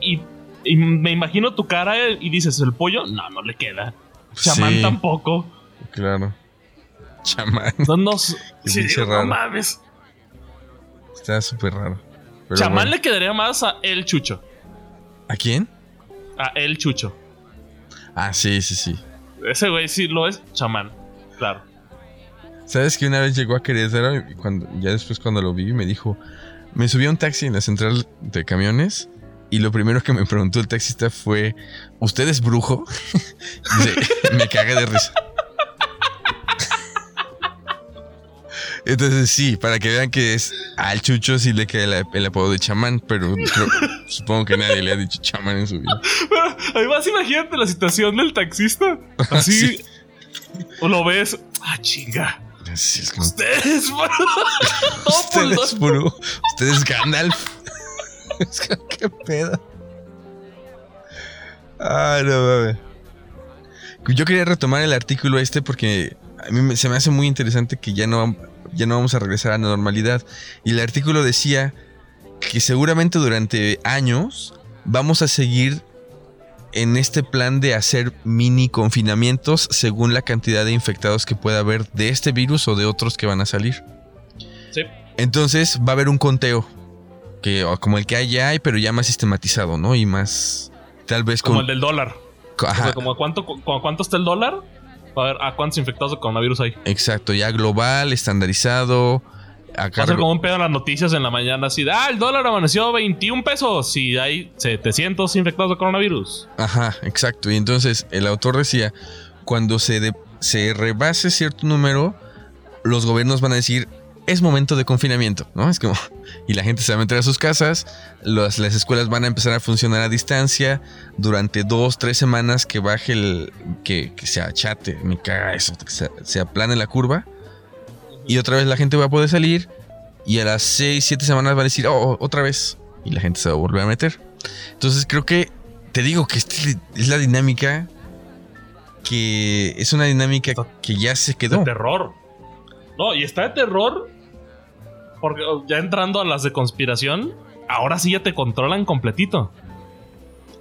y, y me imagino tu cara y dices, ¿el pollo? No, no le queda. Chamán Sí, tampoco. Claro. Chamán. No, no, sí, no mames. Está súper raro. Pero Chamán bueno. le quedaría más a el chucho. ¿A quién? A el chucho. Ah, sí, sí, sí. Ese güey sí lo es chamán. Claro. ¿Sabes que una vez llegó a Querétaro y cuando, ya después cuando lo vi me dijo, me subí a un taxi en la central de camiones y lo primero que me preguntó el taxista fue, ¿usted es brujo? Me cagué de risa. Entonces sí, para que vean que es al Chucho sí le queda el, el apodo de chamán, pero creo- supongo que nadie le ha dicho chamán en su vida. Además, imagínate la situación del taxista. Así, Sí. Lo ves. Ah, chinga. Sí, es como, ustedes, dos. puro. Ustedes Gandalf. Es como, ¿Qué pedo? Ay, no mames. Yo quería retomar el artículo este porque a mí se me hace muy interesante que ya no, ya no vamos a regresar a la normalidad. Y el artículo decía que seguramente durante años vamos a seguir en este plan de hacer mini confinamientos según la cantidad de infectados que pueda haber de este virus o de otros que van a salir. Sí. Entonces va a haber un conteo que como el que hay ya hay, pero ya más sistematizado, ¿no? Y más tal vez con Como el del dólar. O ajá, sea, como a cuánto, cu- a cuánto está el dólar. A ver, a cuántos infectados de coronavirus hay. exacto, ya global, estandarizado, a Va a ser cargo- como un pedo en las noticias en la mañana. Así de, ah, el dólar amaneció 21 pesos. Y hay 700 infectados de coronavirus. Ajá, exacto. Y entonces el autor decía, cuando se, de- se rebase cierto número, los gobiernos van a decir, es momento de confinamiento, ¿no? Es como, y la gente se va a meter a sus casas, las, las escuelas van a empezar a funcionar a distancia durante dos, tres semanas que baje el, que, que se achate, me caga eso, que se, se aplane la curva. Y otra vez la gente va a poder salir y a las seis, siete semanas va a decir, oh, otra vez. Y la gente se va a volver a meter. Entonces creo que te digo que esta es la dinámica que es una dinámica que ya se De quedó. terror. No, y está de terror. Porque oh, ya entrando a las de conspiración, ahora sí ya te controlan completito.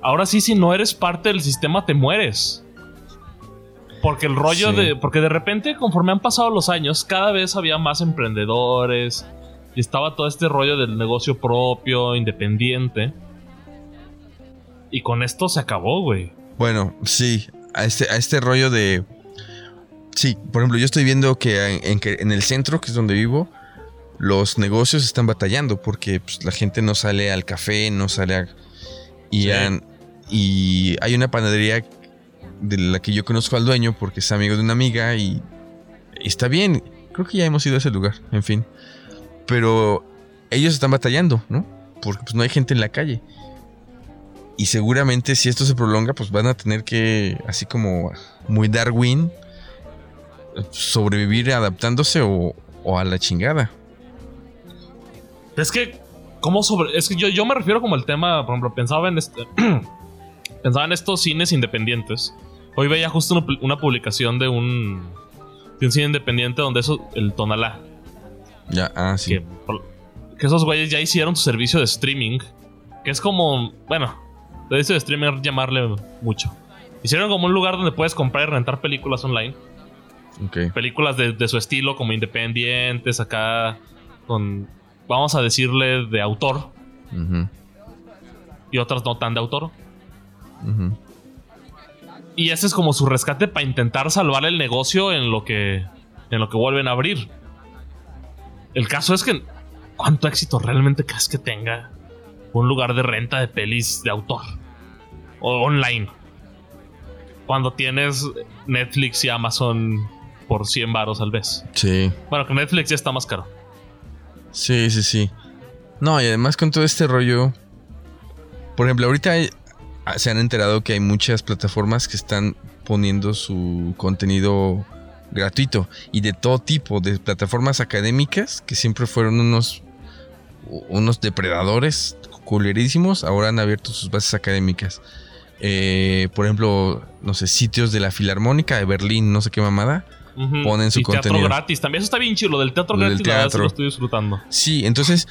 Ahora sí, si no eres parte del sistema, te mueres. Porque el rollo Sí. de. Porque de repente, conforme han pasado los años, cada vez había más emprendedores. Y estaba todo este rollo del negocio propio, independiente. Y con esto se acabó, güey. Bueno, sí, a este, a este rollo de... Sí, por ejemplo, yo estoy viendo que en, el centro, que es donde vivo, los negocios están batallando porque pues, la gente no sale al café, no sale a... Y, Sí. han- y hay una panadería de la que yo conozco al dueño porque es amigo de una amiga y, y está bien. Creo que ya hemos ido a ese lugar, en fin. Pero ellos están batallando, ¿no? Porque pues, no hay gente en la calle. Y seguramente si esto se prolonga, pues van a tener que, así como muy Darwin, sobrevivir adaptándose o, o a la chingada. Es que, ¿cómo sobre.? Es que yo, yo me refiero como el tema, por ejemplo, pensaba en este. pensaba en estos cines independientes. Hoy veía justo una, pu- una publicación de un. de un cine independiente donde eso. el Tonalá. Ya, ah, sí. Que, que esos güeyes ya hicieron su servicio de streaming. Que es como. Bueno, servicio de streaming llamarle mucho. Hicieron como un lugar donde puedes comprar y rentar películas online. Ok. películas de, de su estilo, como independientes, acá con, vamos a decirle, de autor, y otras no tan de autor. Y ese es como su rescate para intentar salvar el negocio en lo que, en lo que vuelven a abrir. El caso es que, ¿cuánto éxito realmente crees que tenga un lugar de renta de pelis de autor? O online. Cuando tienes Netflix y Amazon por 100 varos al vez. Sí, Bueno, que Netflix ya está más caro. sí, sí, sí. No, y además con todo este rollo. Por ejemplo, ahorita hay- ah, se han enterado que hay muchas plataformas que están poniendo su contenido gratuito y de todo tipo, de plataformas académicas que siempre fueron unos unos depredadores culerísimos, ahora han abierto sus bases académicas. Eh, por ejemplo, no sé, sitios de la Filarmónica de Berlín, no sé qué mamada. Ponen su y teatro contenido. gratis. También eso está bien chido. Lo del teatro Lo del gratis, la verdad, sí teatro. lo estoy disfrutando. Sí, entonces,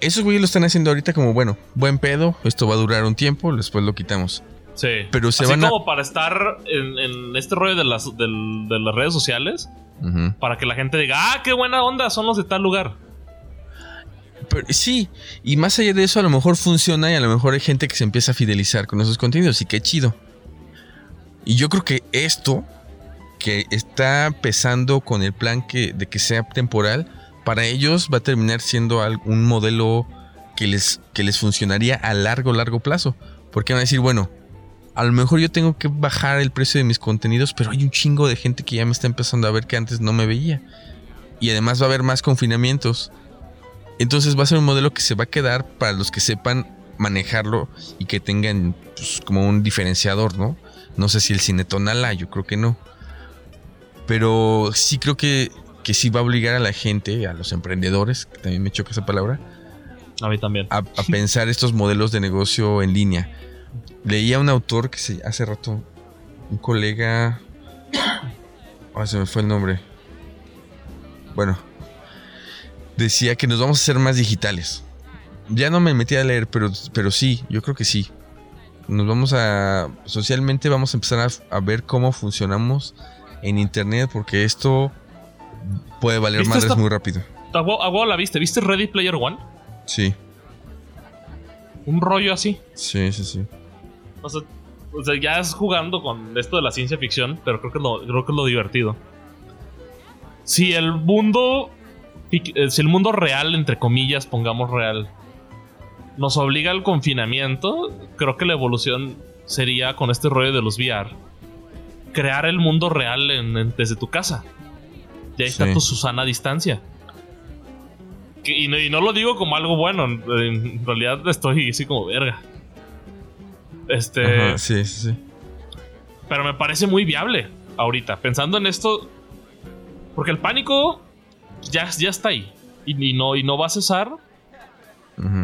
esos güeyes lo están haciendo ahorita como, bueno, buen pedo, esto va a durar un tiempo, después lo quitamos. Sí. Pero se Así van a- como para estar en, en este rollo de las, de las redes sociales, para que la gente diga, ah, qué buena onda, son los de tal lugar. Pero sí, y más allá de eso, a lo mejor funciona y a lo mejor hay gente que se empieza a fidelizar con esos contenidos y qué chido. Y yo creo que esto, que está pesando con el plan que, de que sea temporal, para ellos va a terminar siendo un modelo que les, que les funcionaría a largo, largo plazo. Porque van a decir, bueno, a lo mejor yo tengo que bajar el precio de mis contenidos, pero hay un chingo de gente que ya me está empezando a ver que antes no me veía. Y además va a haber más confinamientos. Entonces va a ser un modelo que se va a quedar para los que sepan manejarlo y que tengan pues, como un diferenciador, ¿no? No sé si el cine tonala, yo creo que no. Pero sí creo que, que sí va a obligar a la gente, a los emprendedores, que también me choca esa palabra, A mí también. a, a pensar estos modelos de negocio en línea. Leía un autor que se, hace rato, un colega... Ah, se me fue el nombre. Bueno, decía que nos vamos a hacer más digitales. Ya no me metí a leer, pero, pero sí, yo creo que sí. Nos vamos a... Socialmente vamos a empezar a, a ver cómo funcionamos en Internet, porque esto puede valer ¿Viste madres esta- muy rápido. A huevo- la viste. ¿Viste Ready Player One? Sí, Un rollo así. sí, sí, sí. O sea, o sea, ya es jugando con esto de la ciencia ficción, pero creo que es lo, creo que es lo divertido. Si el mundo. eh, Si el mundo real, entre comillas, pongamos real, nos obliga al confinamiento, creo que la evolución sería con este rollo de los VR. Crear el mundo real en- en- desde tu casa. Y ahí está Sí. tu Susana a distancia. Que- y, no, y no lo digo como algo bueno, en, en realidad estoy así como verga. Este. Ajá, sí, sí, sí. Pero me parece muy viable ahorita. Pensando en esto. Porque el pánico ya, ya está ahí. Y, y no, y no va a cesar.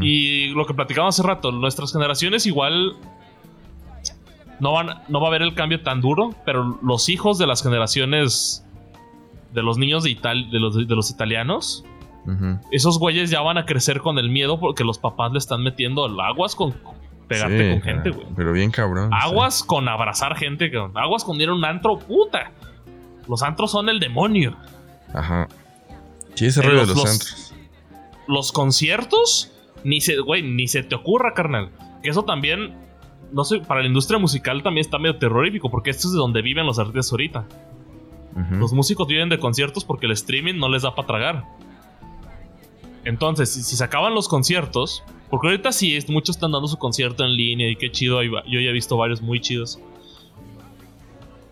Y lo que platicamos hace rato, nuestras generaciones igual. No, van, no va a haber el cambio tan duro. Pero los hijos de las generaciones. De los niños de, Ital- de, los, de los italianos. Esos güeyes ya van a crecer con el miedo porque los papás le están metiendo el aguas con pegarte Sí, con gente, güey. Pero bien cabrón. sí. Aguas con abrazar gente, cabrón. aguas con ir a un antro, puta. Los antros son el demonio. Ajá. Sí, ese Eh, rollo de los, los- antros. Los conciertos, ni se, güey, ni se te ocurra, carnal. Que eso también, no sé, para la industria musical también está medio terrorífico, porque esto es de donde viven los artistas ahorita. Los músicos viven de conciertos porque el streaming no les da para tragar. Entonces, si, si se acaban los conciertos, porque ahorita sí, es- muchos están dando su concierto en línea y qué chido, yo ya he visto varios muy chidos.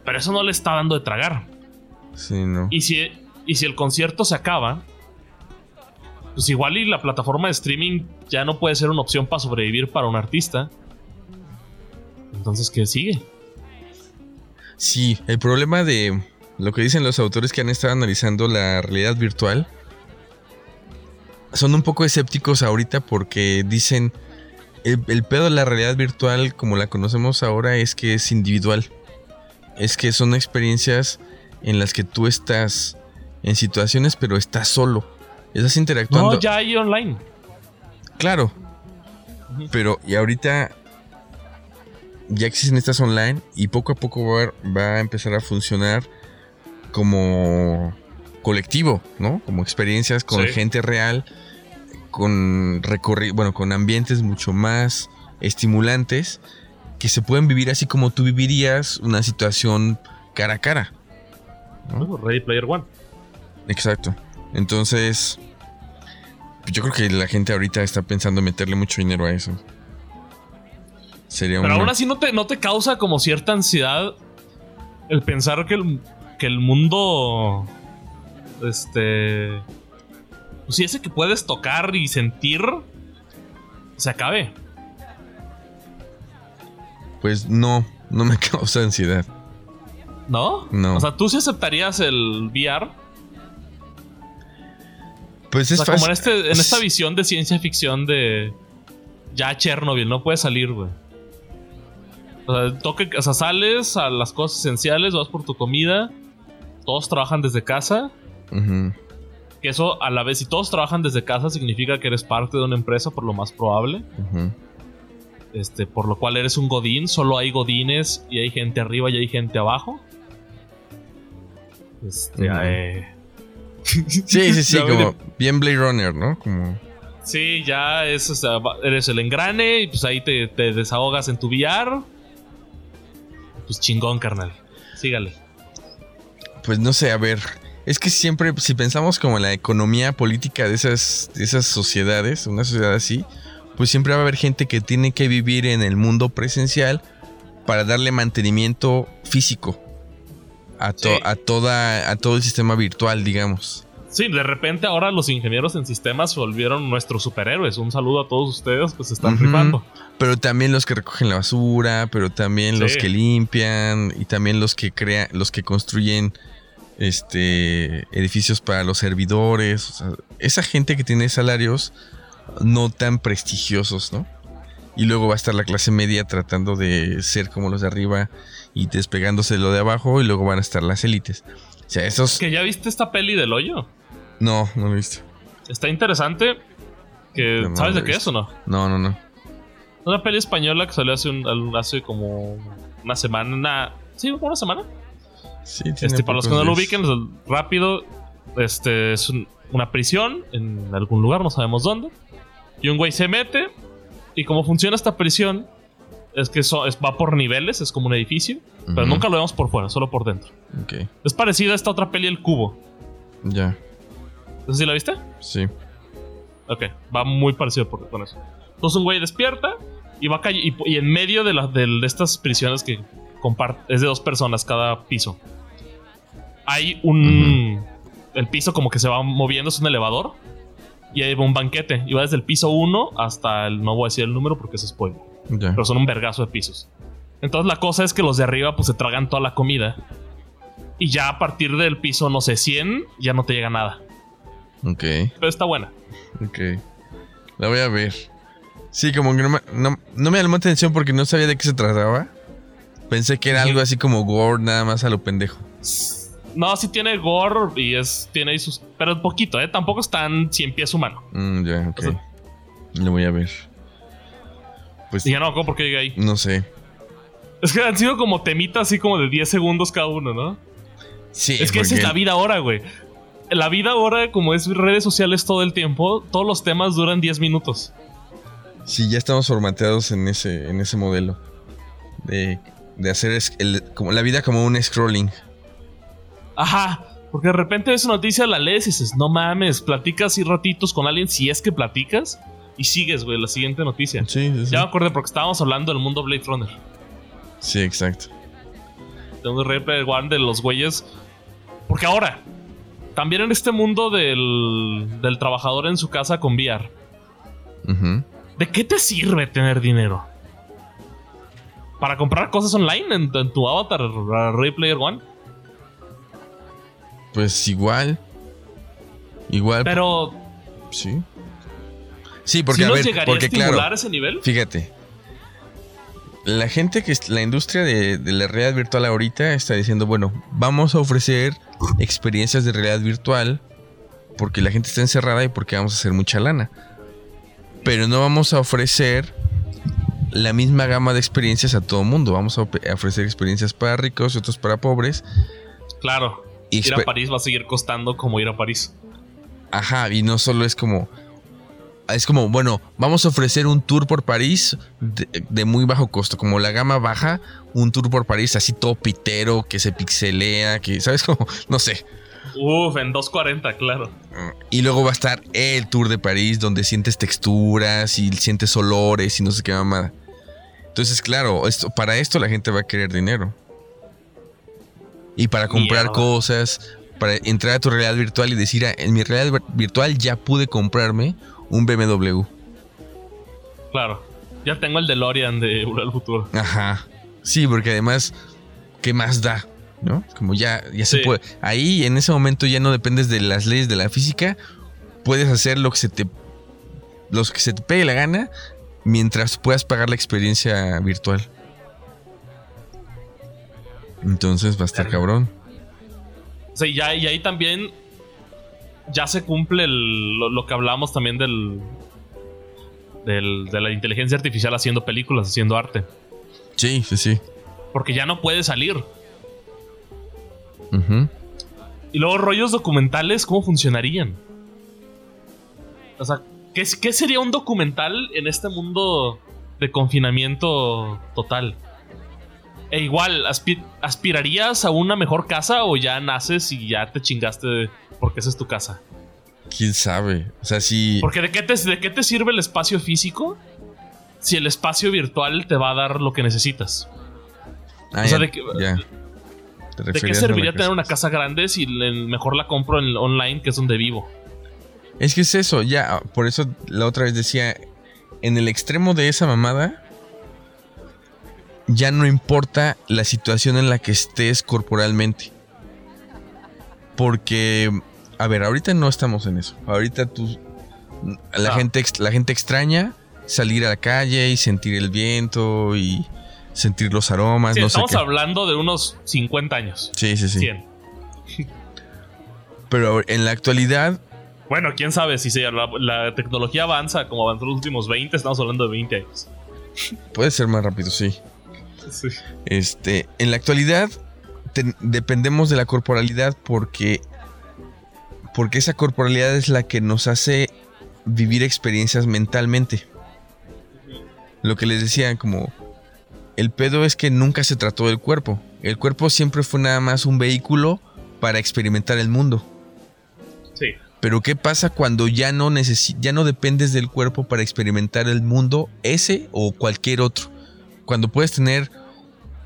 Pero eso no le está dando de tragar. Sí, no. Y si, y si el concierto se acaba, pues igual y la plataforma de streaming ya no puede ser una opción para sobrevivir para un artista. Entonces, ¿qué sigue? Sí, el problema de lo que dicen los autores que han estado analizando la realidad virtual son un poco escépticos ahorita porque dicen el, el pedo de la realidad virtual como la conocemos ahora es que es individual. Es que son experiencias en las que tú estás en situaciones pero estás solo. Estás interactuando. No, ya hay online. Claro. Pero, y ahorita ya existen estas online y poco a poco va, a- va a empezar a funcionar como colectivo, ¿no? Como experiencias con Sí. gente real, con bueno, con ambientes mucho más estimulantes que se pueden vivir así como tú vivirías una situación cara a cara. ¿no? Ready Player One. Exacto. Entonces, pues yo creo que la gente ahorita está pensando meterle mucho dinero a eso. Sería Pero una- aún así no te, no te causa como cierta ansiedad el pensar que el, que el mundo. Este. Pues sí, ese que puedes tocar y sentir. Se acabe. Pues no, no me causa ansiedad. ¿No? No. O sea, tú sí aceptarías el VR. Pues O es como en, este, en esta visión de ciencia ficción de. Ya Chernobyl, no puedes salir, güey. O sea, toque, o sea, sales a las cosas esenciales, vas por tu comida. Todos trabajan desde casa. Ujú, Que eso, a la vez, si todos trabajan desde casa, significa que eres parte de una empresa, por lo más probable. ujú. Este, por lo cual eres un godín. Solo hay godines y hay gente arriba y hay gente abajo. Este, Ujú. eh, Sí, sí, sí, como bien Blade Runner, ¿no? Como. Sí, ya es, o sea, va- eres el engrane y pues ahí te, te desahogas en tu VR. Pues chingón, carnal. Sígale. Pues no sé, a ver. Es que siempre, si pensamos como en la economía política de esas, de esas sociedades, una sociedad así, pues siempre va a haber gente que tiene que vivir en el mundo presencial para darle mantenimiento físico a, to- Sí. a, toda, a todo el sistema virtual, digamos. Sí, de repente ahora los ingenieros en sistemas se volvieron nuestros superhéroes. Un saludo a todos ustedes que se están Ujú. rifando. Pero también los que recogen la basura, pero también los que limpian y también los que crean, los que construyen este, edificios para los servidores. o sea, esa gente que tiene salarios no tan prestigiosos, ¿no? Y luego va a estar la clase media tratando de ser como los de arriba y despegándose de lo de abajo. Y luego van a estar las élites. O sea, esos. ¿Que ya viste esta peli del hoyo? No, no lo he visto. Está interesante. Que, No, no ¿Sabes de qué es o no? No, no, no. Una peli española que salió hace, un- hace como una semana. una- sí, como una semana. Sí, tiene Este, para los que no lo ubiquen, rápido. Este es un- una prisión en algún lugar, no sabemos dónde. Y un güey se mete. Y cómo funciona esta prisión es que so- es- va por niveles, es como un edificio. Pero nunca lo vemos por fuera, solo por dentro. Ok, Es parecida a esta otra peli, El Cubo. ya. ¿No sé si la viste? Sí. Ok, va muy parecido por- con eso. Entonces un güey despierta y va calle y, y en medio de, la- del- de estas prisiones que comparte es de dos personas cada piso. Hay un el piso como que se va moviendo es un elevador y hay un banquete y va desde el piso 1 hasta el no voy a decir el número porque es spoiler, Ya. pero son un vergazo de pisos. Entonces la cosa es que los de arriba pues se tragan toda la comida y ya a partir del piso no sé 100 ya no te llega nada. Ok, Pero está buena. ok. La voy a ver. Sí, como que no me, no, no me llamó atención porque no sabía de qué se trataba. Pensé que era algo así como gore, nada más a lo pendejo. No, sí tiene gore y es tiene ahí sus pero poquito, eh, tampoco es tan 100 pies humano. Mm, ya, ok. O sea- Lo voy a ver. Pues Y ya no, ¿cómo por qué llegué ahí? no sé. Es que han sido como temitas así como de 10 segundos cada uno, ¿no? Sí, Es que esa es la vida ahora, güey. La vida ahora, como es redes sociales todo el tiempo, todos los temas duran 10 minutos. Sí, ya estamos formateados en ese, en ese modelo. De, de hacer es- el- como la vida como un scrolling. Ajá. Porque de repente ves una noticia, la lees y dices, no mames, platicas y ratitos con alguien, si es que platicas, y sigues, güey, la siguiente noticia. Sí, sí, sí. Ya me acordé porque estábamos hablando del mundo Blade Runner. Sí, exacto. de un Replay One de los güeyes. Porque ahora, también en este mundo del, del trabajador en su casa con VR, Ujú. ¿De qué te sirve tener dinero? ¿Para comprar cosas online en, en tu avatar Ready Player One? Pues igual. Igual. Pero, Sí. Sí, porque ¿sí a ver, llegaría porque a estimular claro, ese nivel? fíjate. La gente que es la industria de, de la realidad virtual ahorita está diciendo, bueno, vamos a ofrecer experiencias de realidad virtual porque la gente está encerrada y porque vamos a hacer mucha lana. Pero no vamos a ofrecer la misma gama de experiencias a todo mundo. Vamos a ofrecer experiencias para ricos y otros para pobres. Claro, Y ir a París va a seguir costando como ir a París. Ajá, y no solo es como. Es como, bueno, vamos a ofrecer un tour por París de, de muy bajo costo, como la gama baja, un tour por París así todo pitero, que se pixelea, que, ¿sabes? Como, no sé. Uf, en 2.40, claro. Y luego va a estar el tour de París, donde sientes texturas y sientes olores y no sé qué mamada. Entonces, claro, esto, para esto la gente va a querer dinero. Y para comprar cosas, para entrar a tu realidad virtual y decir, "Ah, en mi realidad virtual ya pude comprarme un BMW. Claro. Ya tengo el DeLorean de Volver al Futuro. Ajá. Sí, porque además, ¿qué más da? ¿No? Como ya, ya se puede. Ahí en ese momento ya no dependes de las leyes de la física. Puedes hacer lo que se te. Los que se te pegue la gana. Mientras puedas pagar la experiencia virtual. Entonces va a estar cabrón. Y, ya, y ahí también ya se cumple el- lo, lo que hablamos también del, del- de la inteligencia artificial haciendo películas, haciendo arte. Sí, sí, sí. Porque ya no puede salir. Ujú. Y luego rollos documentales, ¿cómo funcionarían? O sea, ¿qué, qué sería un documental en este mundo de confinamiento total? E igual, aspi- ¿aspirarías a una mejor casa o ya naces y ya te chingaste porque esa es tu casa? ¿Quién sabe? O sea, sí. Porque ¿de qué, te, ¿de qué te sirve el espacio físico si el espacio virtual te va a dar lo que necesitas? Ah, o sea, de que-. Te ¿De qué serviría tener una casa grande si mejor la compro en online, que es donde vivo? Es que es eso, ya, por eso la otra vez decía, en el extremo de esa mamada, ya no importa la situación en la que estés corporalmente. Porque, a ver, ahorita no estamos en eso. Ahorita tú, la, Ah. gente, la gente extraña salir a la calle y sentir el viento y sentir los aromas, Sí, no sé estamos qué. hablando de unos 50 años. Sí, sí, sí. 100. Pero en la actualidad, Bueno, quién sabe si se- la, la tecnología avanza como avanzó los últimos 20, estamos hablando de 20 años. puede ser más rápido, sí. Sí. Este, en la actualidad dependemos de la corporalidad porque porque esa corporalidad es la que nos hace vivir experiencias mentalmente. Lo que les decía como el pedo es que nunca se trató del cuerpo. El cuerpo siempre fue nada más un vehículo para experimentar el mundo. Sí. Pero ¿qué pasa cuando ya no ya no dependes del cuerpo para experimentar el mundo ese o cualquier otro? Cuando puedes tener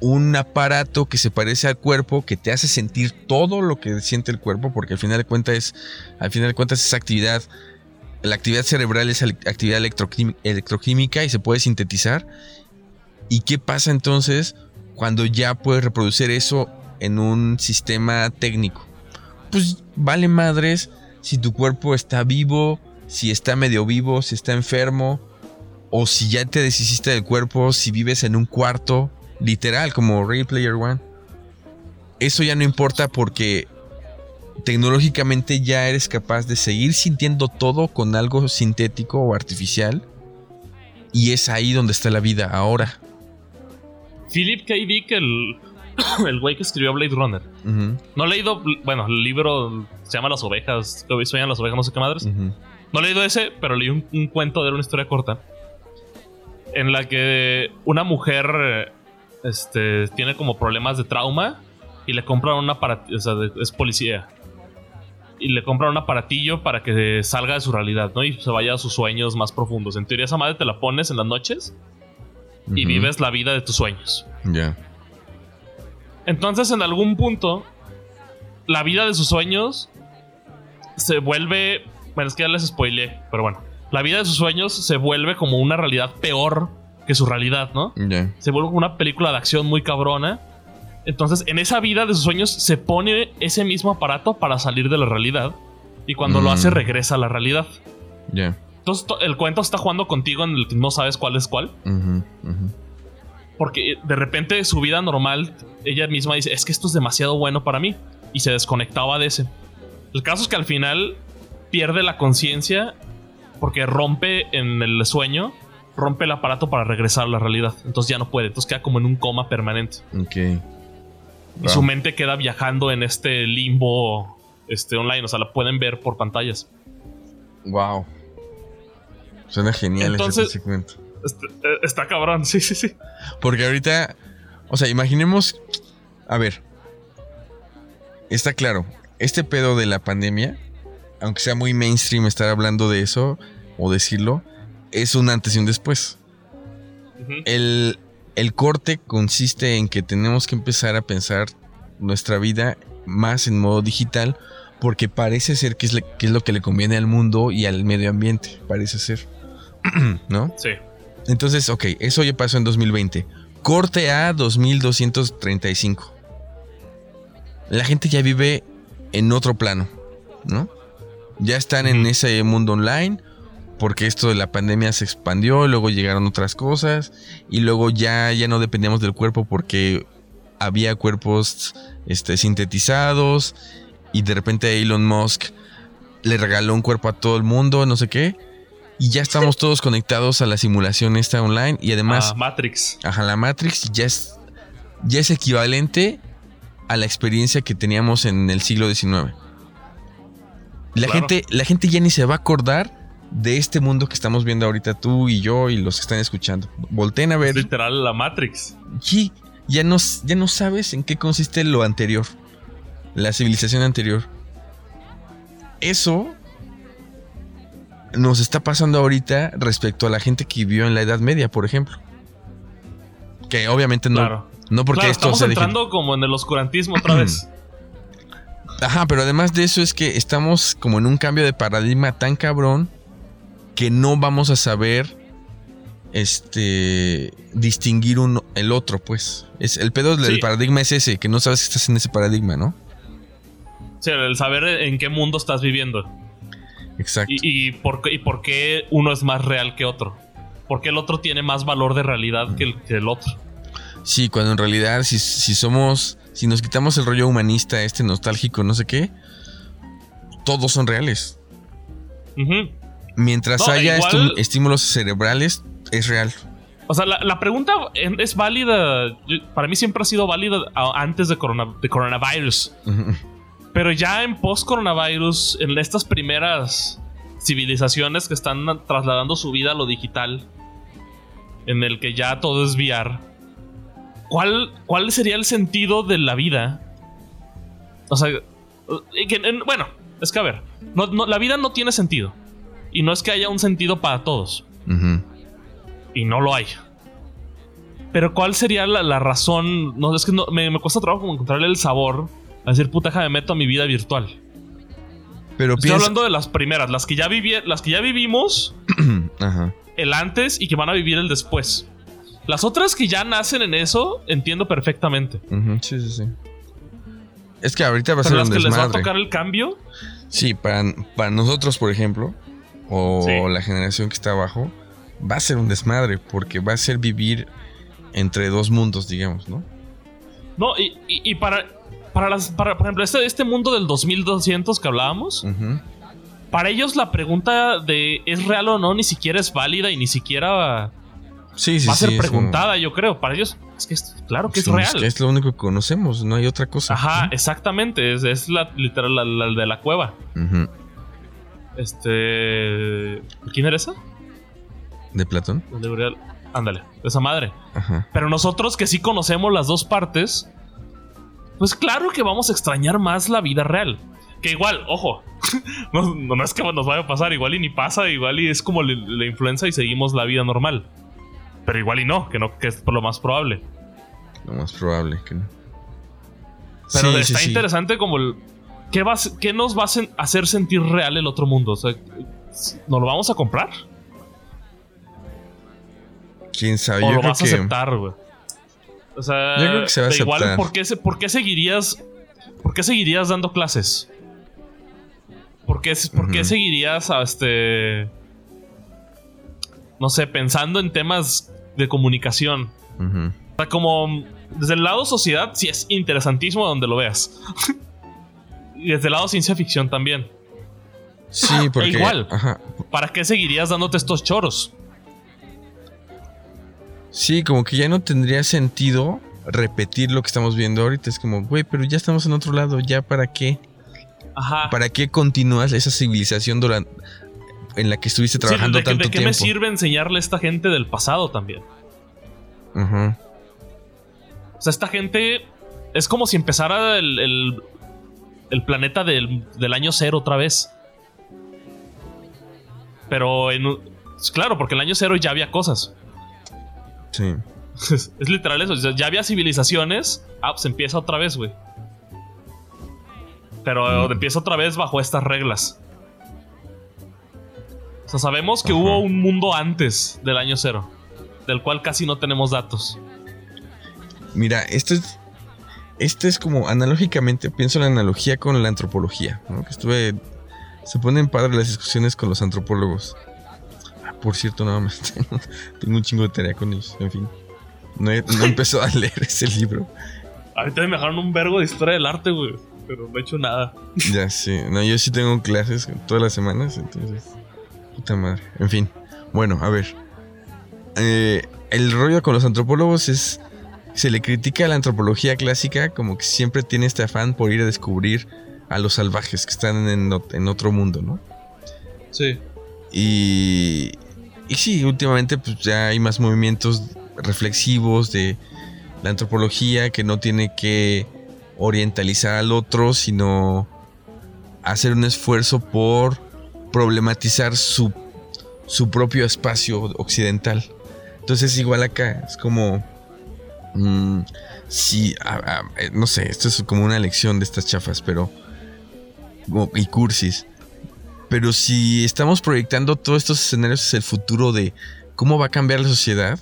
un aparato que se parece al cuerpo, que te hace sentir todo lo que siente el cuerpo, porque al final de cuentas es, al final de cuentas esa actividad, la actividad cerebral es actividad electroquímica y se puede sintetizar. ¿Y qué pasa entonces cuando ya puedes reproducir eso en un sistema técnico? Pues vale madres si tu cuerpo está vivo, si está medio vivo, si está enfermo, o si ya te deshiciste del cuerpo, si vives en un cuarto, literal, como Ready Player One. Eso ya no importa porque tecnológicamente ya eres capaz de seguir sintiendo todo con algo sintético o artificial. Y es ahí donde está la vida ahora. Philip K. Dick, el, el güey que escribió Blade Runner. No he leído, bueno, el libro se llama Las ovejas, que sueñan las ovejas, no sé qué madres. No he leído ese, pero leí un, un cuento de una historia corta. En la que una mujer este, tiene como problemas de trauma y le compran un aparatillo, o sea, es policía. Y le compran un aparatillo para que salga de su realidad, ¿no? Y se vaya a sus sueños más profundos. En teoría esa madre te la pones en las noches y vives la vida de tus sueños. Ya. Entonces, en algún punto, la vida de sus sueños se vuelve. Bueno, es que ya les spoileé, pero bueno. La vida de sus sueños se vuelve como una realidad peor que su realidad, ¿no? Ya. Se vuelve como una película de acción muy cabrona. Entonces, en esa vida de sus sueños se pone ese mismo aparato para salir de la realidad. Y cuando lo Mm. hace, regresa a la realidad. Ya. Entonces, to- el cuento está jugando contigo en el que no sabes cuál es cuál. Porque de repente su vida normal, ella misma dice, es que esto es demasiado bueno para mí. Y se desconectaba de ese. El caso es que al final pierde la conciencia porque rompe en el sueño, rompe el aparato para regresar a la realidad. Entonces ya no puede. Entonces queda como en un coma permanente. Ok. Y su mente queda viajando en este limbo este, online. O sea, la pueden ver por pantallas. Wow. Suena genial Entonces- ese segmento. Eh, está cabrón, sí, sí, sí. Porque ahorita, o sea, imaginemos, a ver, está claro, este pedo de la pandemia, aunque sea muy mainstream estar hablando de eso o decirlo, es un antes y un después. El, el corte consiste en que tenemos que empezar a pensar nuestra vida más en modo digital porque parece ser que es, le- que es lo que le conviene al mundo y al medio ambiente, parece ser. ¿No? Sí. Entonces, ok, eso ya pasó en 2020. Corte a 2235. La gente ya vive en otro plano, ¿no? Ya están en ese mundo online porque esto de la pandemia se expandió, luego llegaron otras cosas y luego ya, ya no dependíamos del cuerpo porque había cuerpos este, sintetizados y de repente Elon Musk le regaló un cuerpo a todo el mundo, no sé qué. Y ya estamos todos conectados a la simulación esta online y además Ah, Matrix. Ajá, la Matrix ya es, ya es equivalente a la experiencia que teníamos en el siglo XIX. La, Claro. gente, la gente ya ni se va a acordar de este mundo que estamos viendo ahorita tú y yo y los que están escuchando. Volten a Es ver. literal la Matrix. y ya no, ya no sabes en qué consiste lo anterior. La civilización anterior. Eso nos está pasando ahorita respecto a la gente que vivió en la Edad Media, por ejemplo. Que obviamente no, Claro. no porque Claro, esto estamos sea entrando como en el oscurantismo otra vez. Ajá, pero además de eso es que estamos como en un cambio de paradigma tan cabrón que no vamos a saber este distinguir uno el otro, pues. Es el pedo del Sí. paradigma es ese, que no sabes que estás en ese paradigma, ¿no? Sea, el saber en qué mundo estás viviendo. Exacto. Y, y por, qué- y por qué uno es más real que otro. ¿Por qué el otro tiene más valor de realidad que el, que el otro? Sí, cuando en realidad si, si somos, si nos quitamos el rollo humanista, este nostálgico, no sé qué, todos son reales. Ujú. Mientras No, haya igual- estímulos cerebrales, es real. O sea, la, la pregunta es válida. Para mí siempre ha sido válida antes de, corona- de coronavirus. Ujú. Pero ya en post-coronavirus, en estas primeras civilizaciones que están trasladando su vida a lo digital, en el que ya todo es VR, ¿cuál, cuál sería el sentido de la vida? O sea, bueno, es que a ver, no- no- la vida no tiene sentido. Y no es que haya un sentido para todos. Y no lo hay. Pero ¿cuál sería la, la razón? No, es que no- me, me cuesta trabajo encontrarle el sabor a decir, puta, me meto a mi vida virtual. Pero Estoy piensa... hablando de las primeras, las que ya viví, las que ya vivimos, Ajá. el antes y que van a vivir el después. Las otras que ya nacen en eso, entiendo perfectamente. Sí, sí, sí. Es que ahorita va a Pero ser las un que les va a tocar el cambio, Sí, para, para nosotros, por ejemplo, o Sí. la generación que está abajo, va a ser un desmadre, porque va a ser vivir entre dos mundos, digamos, ¿no? no, y, y- y para, para las, para, por ejemplo, este, este mundo del 2200 que hablábamos, para ellos la pregunta de es real o no ni siquiera es válida y ni siquiera Sí, sí, va a ser sí, preguntada, yo creo. Para ellos, es que es, claro que es Somos- real. que es lo único que conocemos, no hay otra cosa. Ajá, exactamente. Es, es la literal la, la de la cueva. Este. ¿Quién era esa? ¿De Platón? La de. Ándale, esa madre. Ajá. Pero nosotros que sí conocemos las dos partes, pues claro que vamos a extrañar más la vida real. Que igual, ojo, no, es que nos vaya a pasar, igual y ni pasa, igual y es como la, influenza y seguimos la vida normal. Pero igual y no, que no, que es por lo más probable. Lo más probable que no. Pero Sí, está sí, sí. interesante como el. ¿qué, va, nos va a hacer sentir real el otro mundo? O sea, ¿nos lo vamos a comprar? ¿Quién sabe? ¿O Yo lo creo vas a aceptar, güey? O sea, Yo creo que se va a igual. ¿por qué, ¿por qué seguirías. ¿Por qué seguirías dando clases? ¿Por qué, por qué seguirías a este. No sé, pensando en temas de comunicación? O sea, como desde el lado sociedad, sí es interesantísimo donde lo veas. y desde el lado ciencia ficción también. Sí, porque... igual. Ajá. ¿Para qué seguirías dándote estos choros? Sí, como que ya no tendría sentido repetir lo que estamos viendo ahorita. Es como, güey, pero ya estamos en otro lado, ¿ya para qué? Ajá. ¿Para qué continúas esa civilización durante en la que estuviste Sí, trabajando ¿de, qué- tanto de qué tiempo? me sirve enseñarle a esta gente del pasado también? Ajá. O sea, esta gente es como si empezara el, el- el planeta del, del año cero otra vez. Pero en claro, porque el año cero ya había cosas. Sí. es literal eso. o sea, Ya había civilizaciones. Ah, pues empieza otra vez, güey. Pero Mm. empieza otra vez bajo estas reglas. O sea, sabemos que Ajá. hubo un mundo antes del año cero. Del cual casi no tenemos datos. Mira, esto es. Esto es como analógicamente, pienso en la analogía con la antropología, ¿no? Que estuve. Se ponen padres las discusiones con los antropólogos. Por cierto, nada más. Tengo, tengo un chingo de tarea con ellos. En fin. No he, no he empezado a leer ese libro. Ahorita me dejaron un vergo de historia del arte, güey. Pero no he hecho nada. Ya sé. No, yo sí tengo clases todas las semanas, entonces. Puta madre. En fin. Bueno, a ver. Eh, el rollo con los antropólogos es. Se le critica a la antropología clásica como que siempre tiene este afán por ir a descubrir a los salvajes que están en otro mundo, ¿no? Sí. Y, y sí, últimamente pues ya hay más movimientos reflexivos de la antropología que no tiene que orientalizar al otro, sino hacer un esfuerzo por problematizar su, su propio espacio occidental. Entonces igual acá, es como... mm, si, eh, no sé, esto es como una lección de estas chafas, pero... y cursis. Pero si estamos proyectando todos estos escenarios hacia el futuro de cómo va a cambiar la sociedad,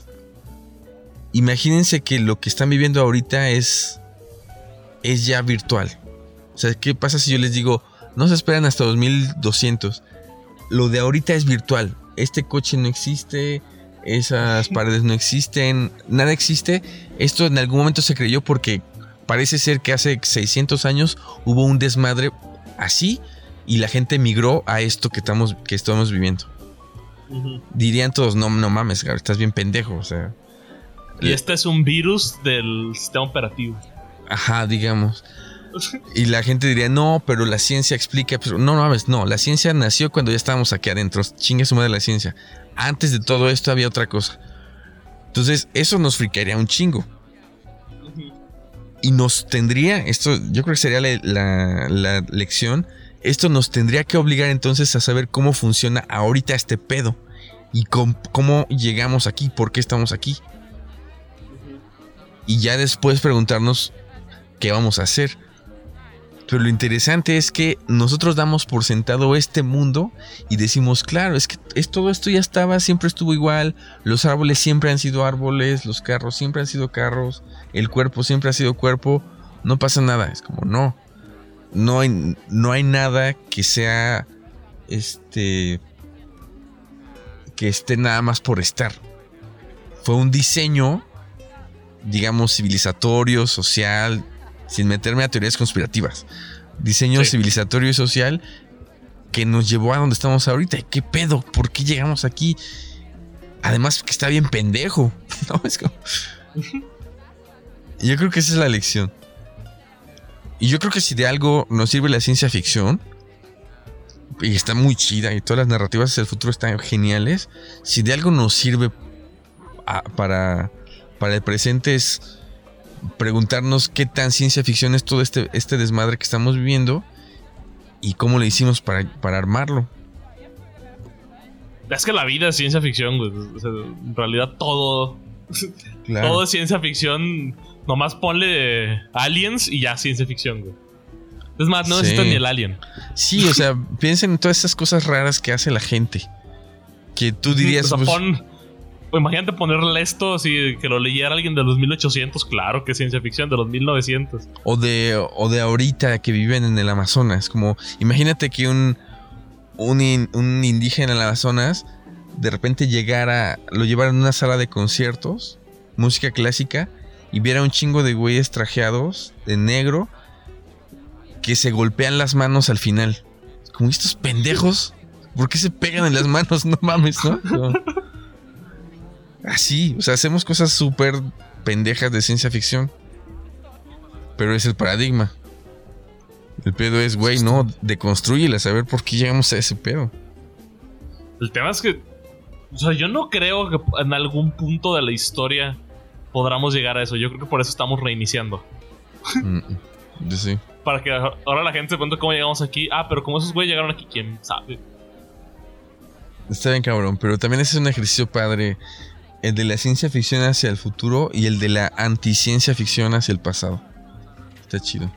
imagínense que lo que están viviendo ahorita es, es ya virtual. sea, ¿qué pasa si yo les digo, no se esperan hasta 2200? Lo de ahorita es virtual. Este coche no existe, esas paredes no existen, nada existe. Esto en algún momento se creyó porque parece ser que hace 600 años hubo un desmadre así y la gente migró a esto que estamos, que estamos viviendo. Dirían todos, no, no mames, estás bien pendejo. O sea, Y este es un virus del sistema operativo. ajá, digamos. Y la gente diría, no, pero la ciencia explica. Pero no, no mames, no. La ciencia nació cuando ya estábamos aquí adentro. Chingue su madre la ciencia. Antes de todo esto había otra cosa. Entonces, eso nos fricaría un chingo. Y nos tendría, esto yo creo que sería la, la- la lección, esto nos tendría que obligar entonces a saber cómo funciona ahorita este pedo. Y com- cómo llegamos aquí, por qué estamos aquí. Y ya después preguntarnos qué vamos a hacer. Pero lo interesante es que nosotros damos por sentado este mundo y decimos, claro, es que es, todo esto ya estaba, siempre estuvo igual, los árboles siempre han sido árboles, los carros siempre han sido carros, el cuerpo siempre ha sido cuerpo, no pasa nada, es como no, no hay, no hay nada que sea, este, que esté nada más por estar. Fue un diseño, digamos, civilizatorio, social, sin meterme a teorías conspirativas. Diseño Sí. civilizatorio y social que nos llevó a donde estamos ahorita. ¿Y ¿Qué pedo? ¿Por qué llegamos aquí? Además que está bien pendejo. ¿no? Es como- Yo creo que esa es la lección. Y yo creo que si de algo nos sirve la ciencia ficción, y está muy chida, y todas las narrativas hacia el futuro están geniales, si de algo nos sirve a- para, para el presente es preguntarnos qué tan ciencia ficción es todo este, este desmadre que estamos viviendo y cómo le hicimos para, para armarlo. Es que la vida es ciencia ficción, güey. O sea, en realidad todo, Claro. todo es ciencia ficción. Nomás ponle aliens y ya ciencia ficción, güey. Es más, no Sí. necesitas ni el alien. Sí, o sea, piensen en todas esas cosas raras que hace la gente. Que tú dirías, O sea, pues, pon- pues imagínate ponerle esto así, que lo leyera alguien de los 1800, claro que es ciencia ficción, de los 1900. o de, o de ahorita que viven en el Amazonas. Como, imagínate que un, un, in- un indígena en el Amazonas de repente llegara, lo llevara en una sala de conciertos, música clásica, y viera un chingo de güeyes trajeados de negro que se golpean las manos al final. Como estos pendejos, ¿por qué se pegan en las manos? No mames, ¿no? Así, o sea, hacemos cosas súper pendejas de ciencia ficción. Pero es el paradigma. El pedo es, güey, no, deconstrúyela, a ver por qué llegamos a ese pedo. El tema es que, o sea, yo no creo que en algún punto de la historia podamos llegar a eso. Yo creo que por eso estamos reiniciando. Mm, sí. Para que ahora la gente se pregunte cómo llegamos aquí. Ah, pero como esos güeyes llegaron aquí, quién sabe. Está bien, cabrón, pero también ese es un ejercicio padre. El de la ciencia ficción hacia el futuro y el de la anticiencia ficción hacia el pasado. Está chido.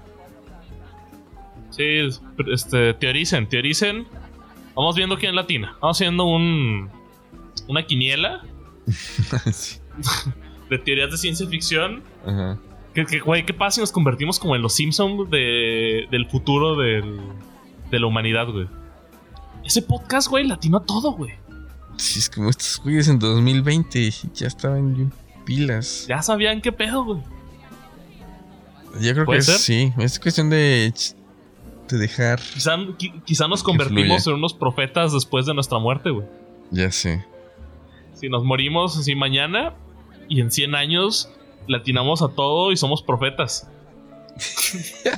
Sí, este, teoricen, teoricen. Vamos viendo quién latina. Vamos haciendo un. Una quiniela Sí. de teorías de ciencia ficción. Ajá. Que, que, güey, ¿qué pasa si nos convertimos como en los Simpsons de, del futuro del, de la humanidad, güey? Ese podcast, güey, latino a todo, güey. Sí, es como estos güeyes en 2020 y ya estaban bien pilas. Ya sabían qué pedo, güey. Yo creo que sí, es cuestión de, de dejar. Quizá, qui- quizá nos convertimos fluya. en unos profetas después de nuestra muerte, güey. Ya sé. Si nos morimos así mañana y en 100 años latinamos a todo y somos profetas.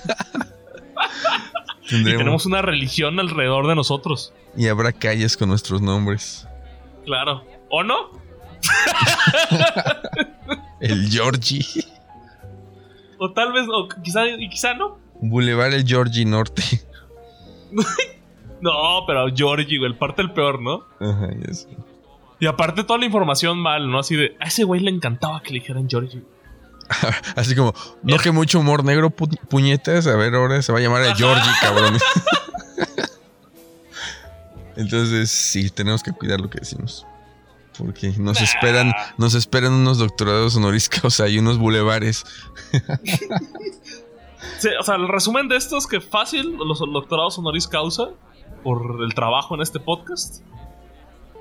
Y tenemos una religión alrededor de nosotros. y habrá calles con nuestros nombres. Claro. ¿O no? El Georgie. O tal vez, o quizá, y quizá no. Boulevard el Georgie Norte. No, pero Georgie, güey, el parte el peor, ¿no? Ajá, ya sé. Y aparte toda la información mal, ¿no? Así de, a ese güey le encantaba que le dijeran Georgie. Así como, no que mucho humor negro, pu- puñetas. A ver, ahora se va a llamar Ajá. Georgie, cabrón. Entonces, sí, tenemos que cuidar lo que decimos. Porque nos esperan, nos esperan unos doctorados honoris causa y unos bulevares. Sí, o sea, el resumen de esto es que fácil, los doctorados honoris causa por el trabajo en este podcast.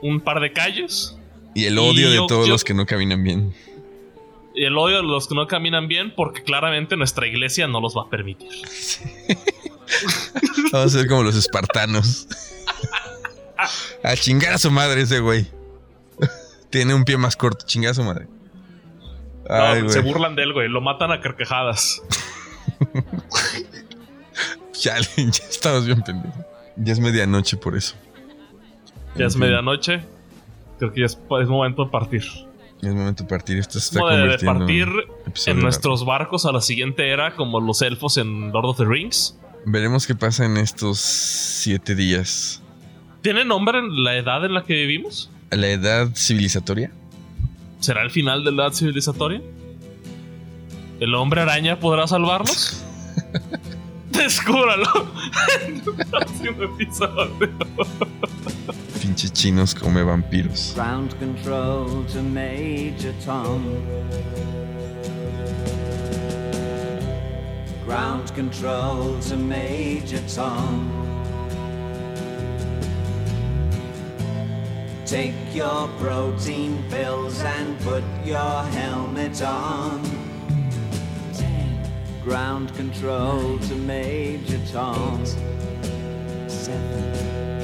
Un par de calles. Y el odio Y de yo- todos yo- los que no caminan bien. Y el odio de los que no caminan bien porque claramente nuestra iglesia no los va a permitir. Vamos a ser como los espartanos. A chingar a su madre ese güey. Tiene un pie más corto, chingar a su madre. No, se burlan de él, güey. Lo matan a carcajadas. Ya, ya estamos bien pendejos. Ya es medianoche por eso. Ya es medianoche. Creo que ya es, es momento de partir. Es momento de partir. Esto se está Como de, de partir en en nuestros barcos a la siguiente era, como los elfos en Lord of the Rings. Veremos qué pasa en estos siete días. ¿Tiene nombre en la edad en la que vivimos? La edad civilizatoria. ¿Será el final de la edad civilizatoria? ¿El hombre araña podrá salvarnos? Descúbralo Pinches chinos come vampiros. Ground control to Major Tom. Ground control to Major Tom. Take your protein pills and put your helmet on. Ground control to Major Tom. Seven, six.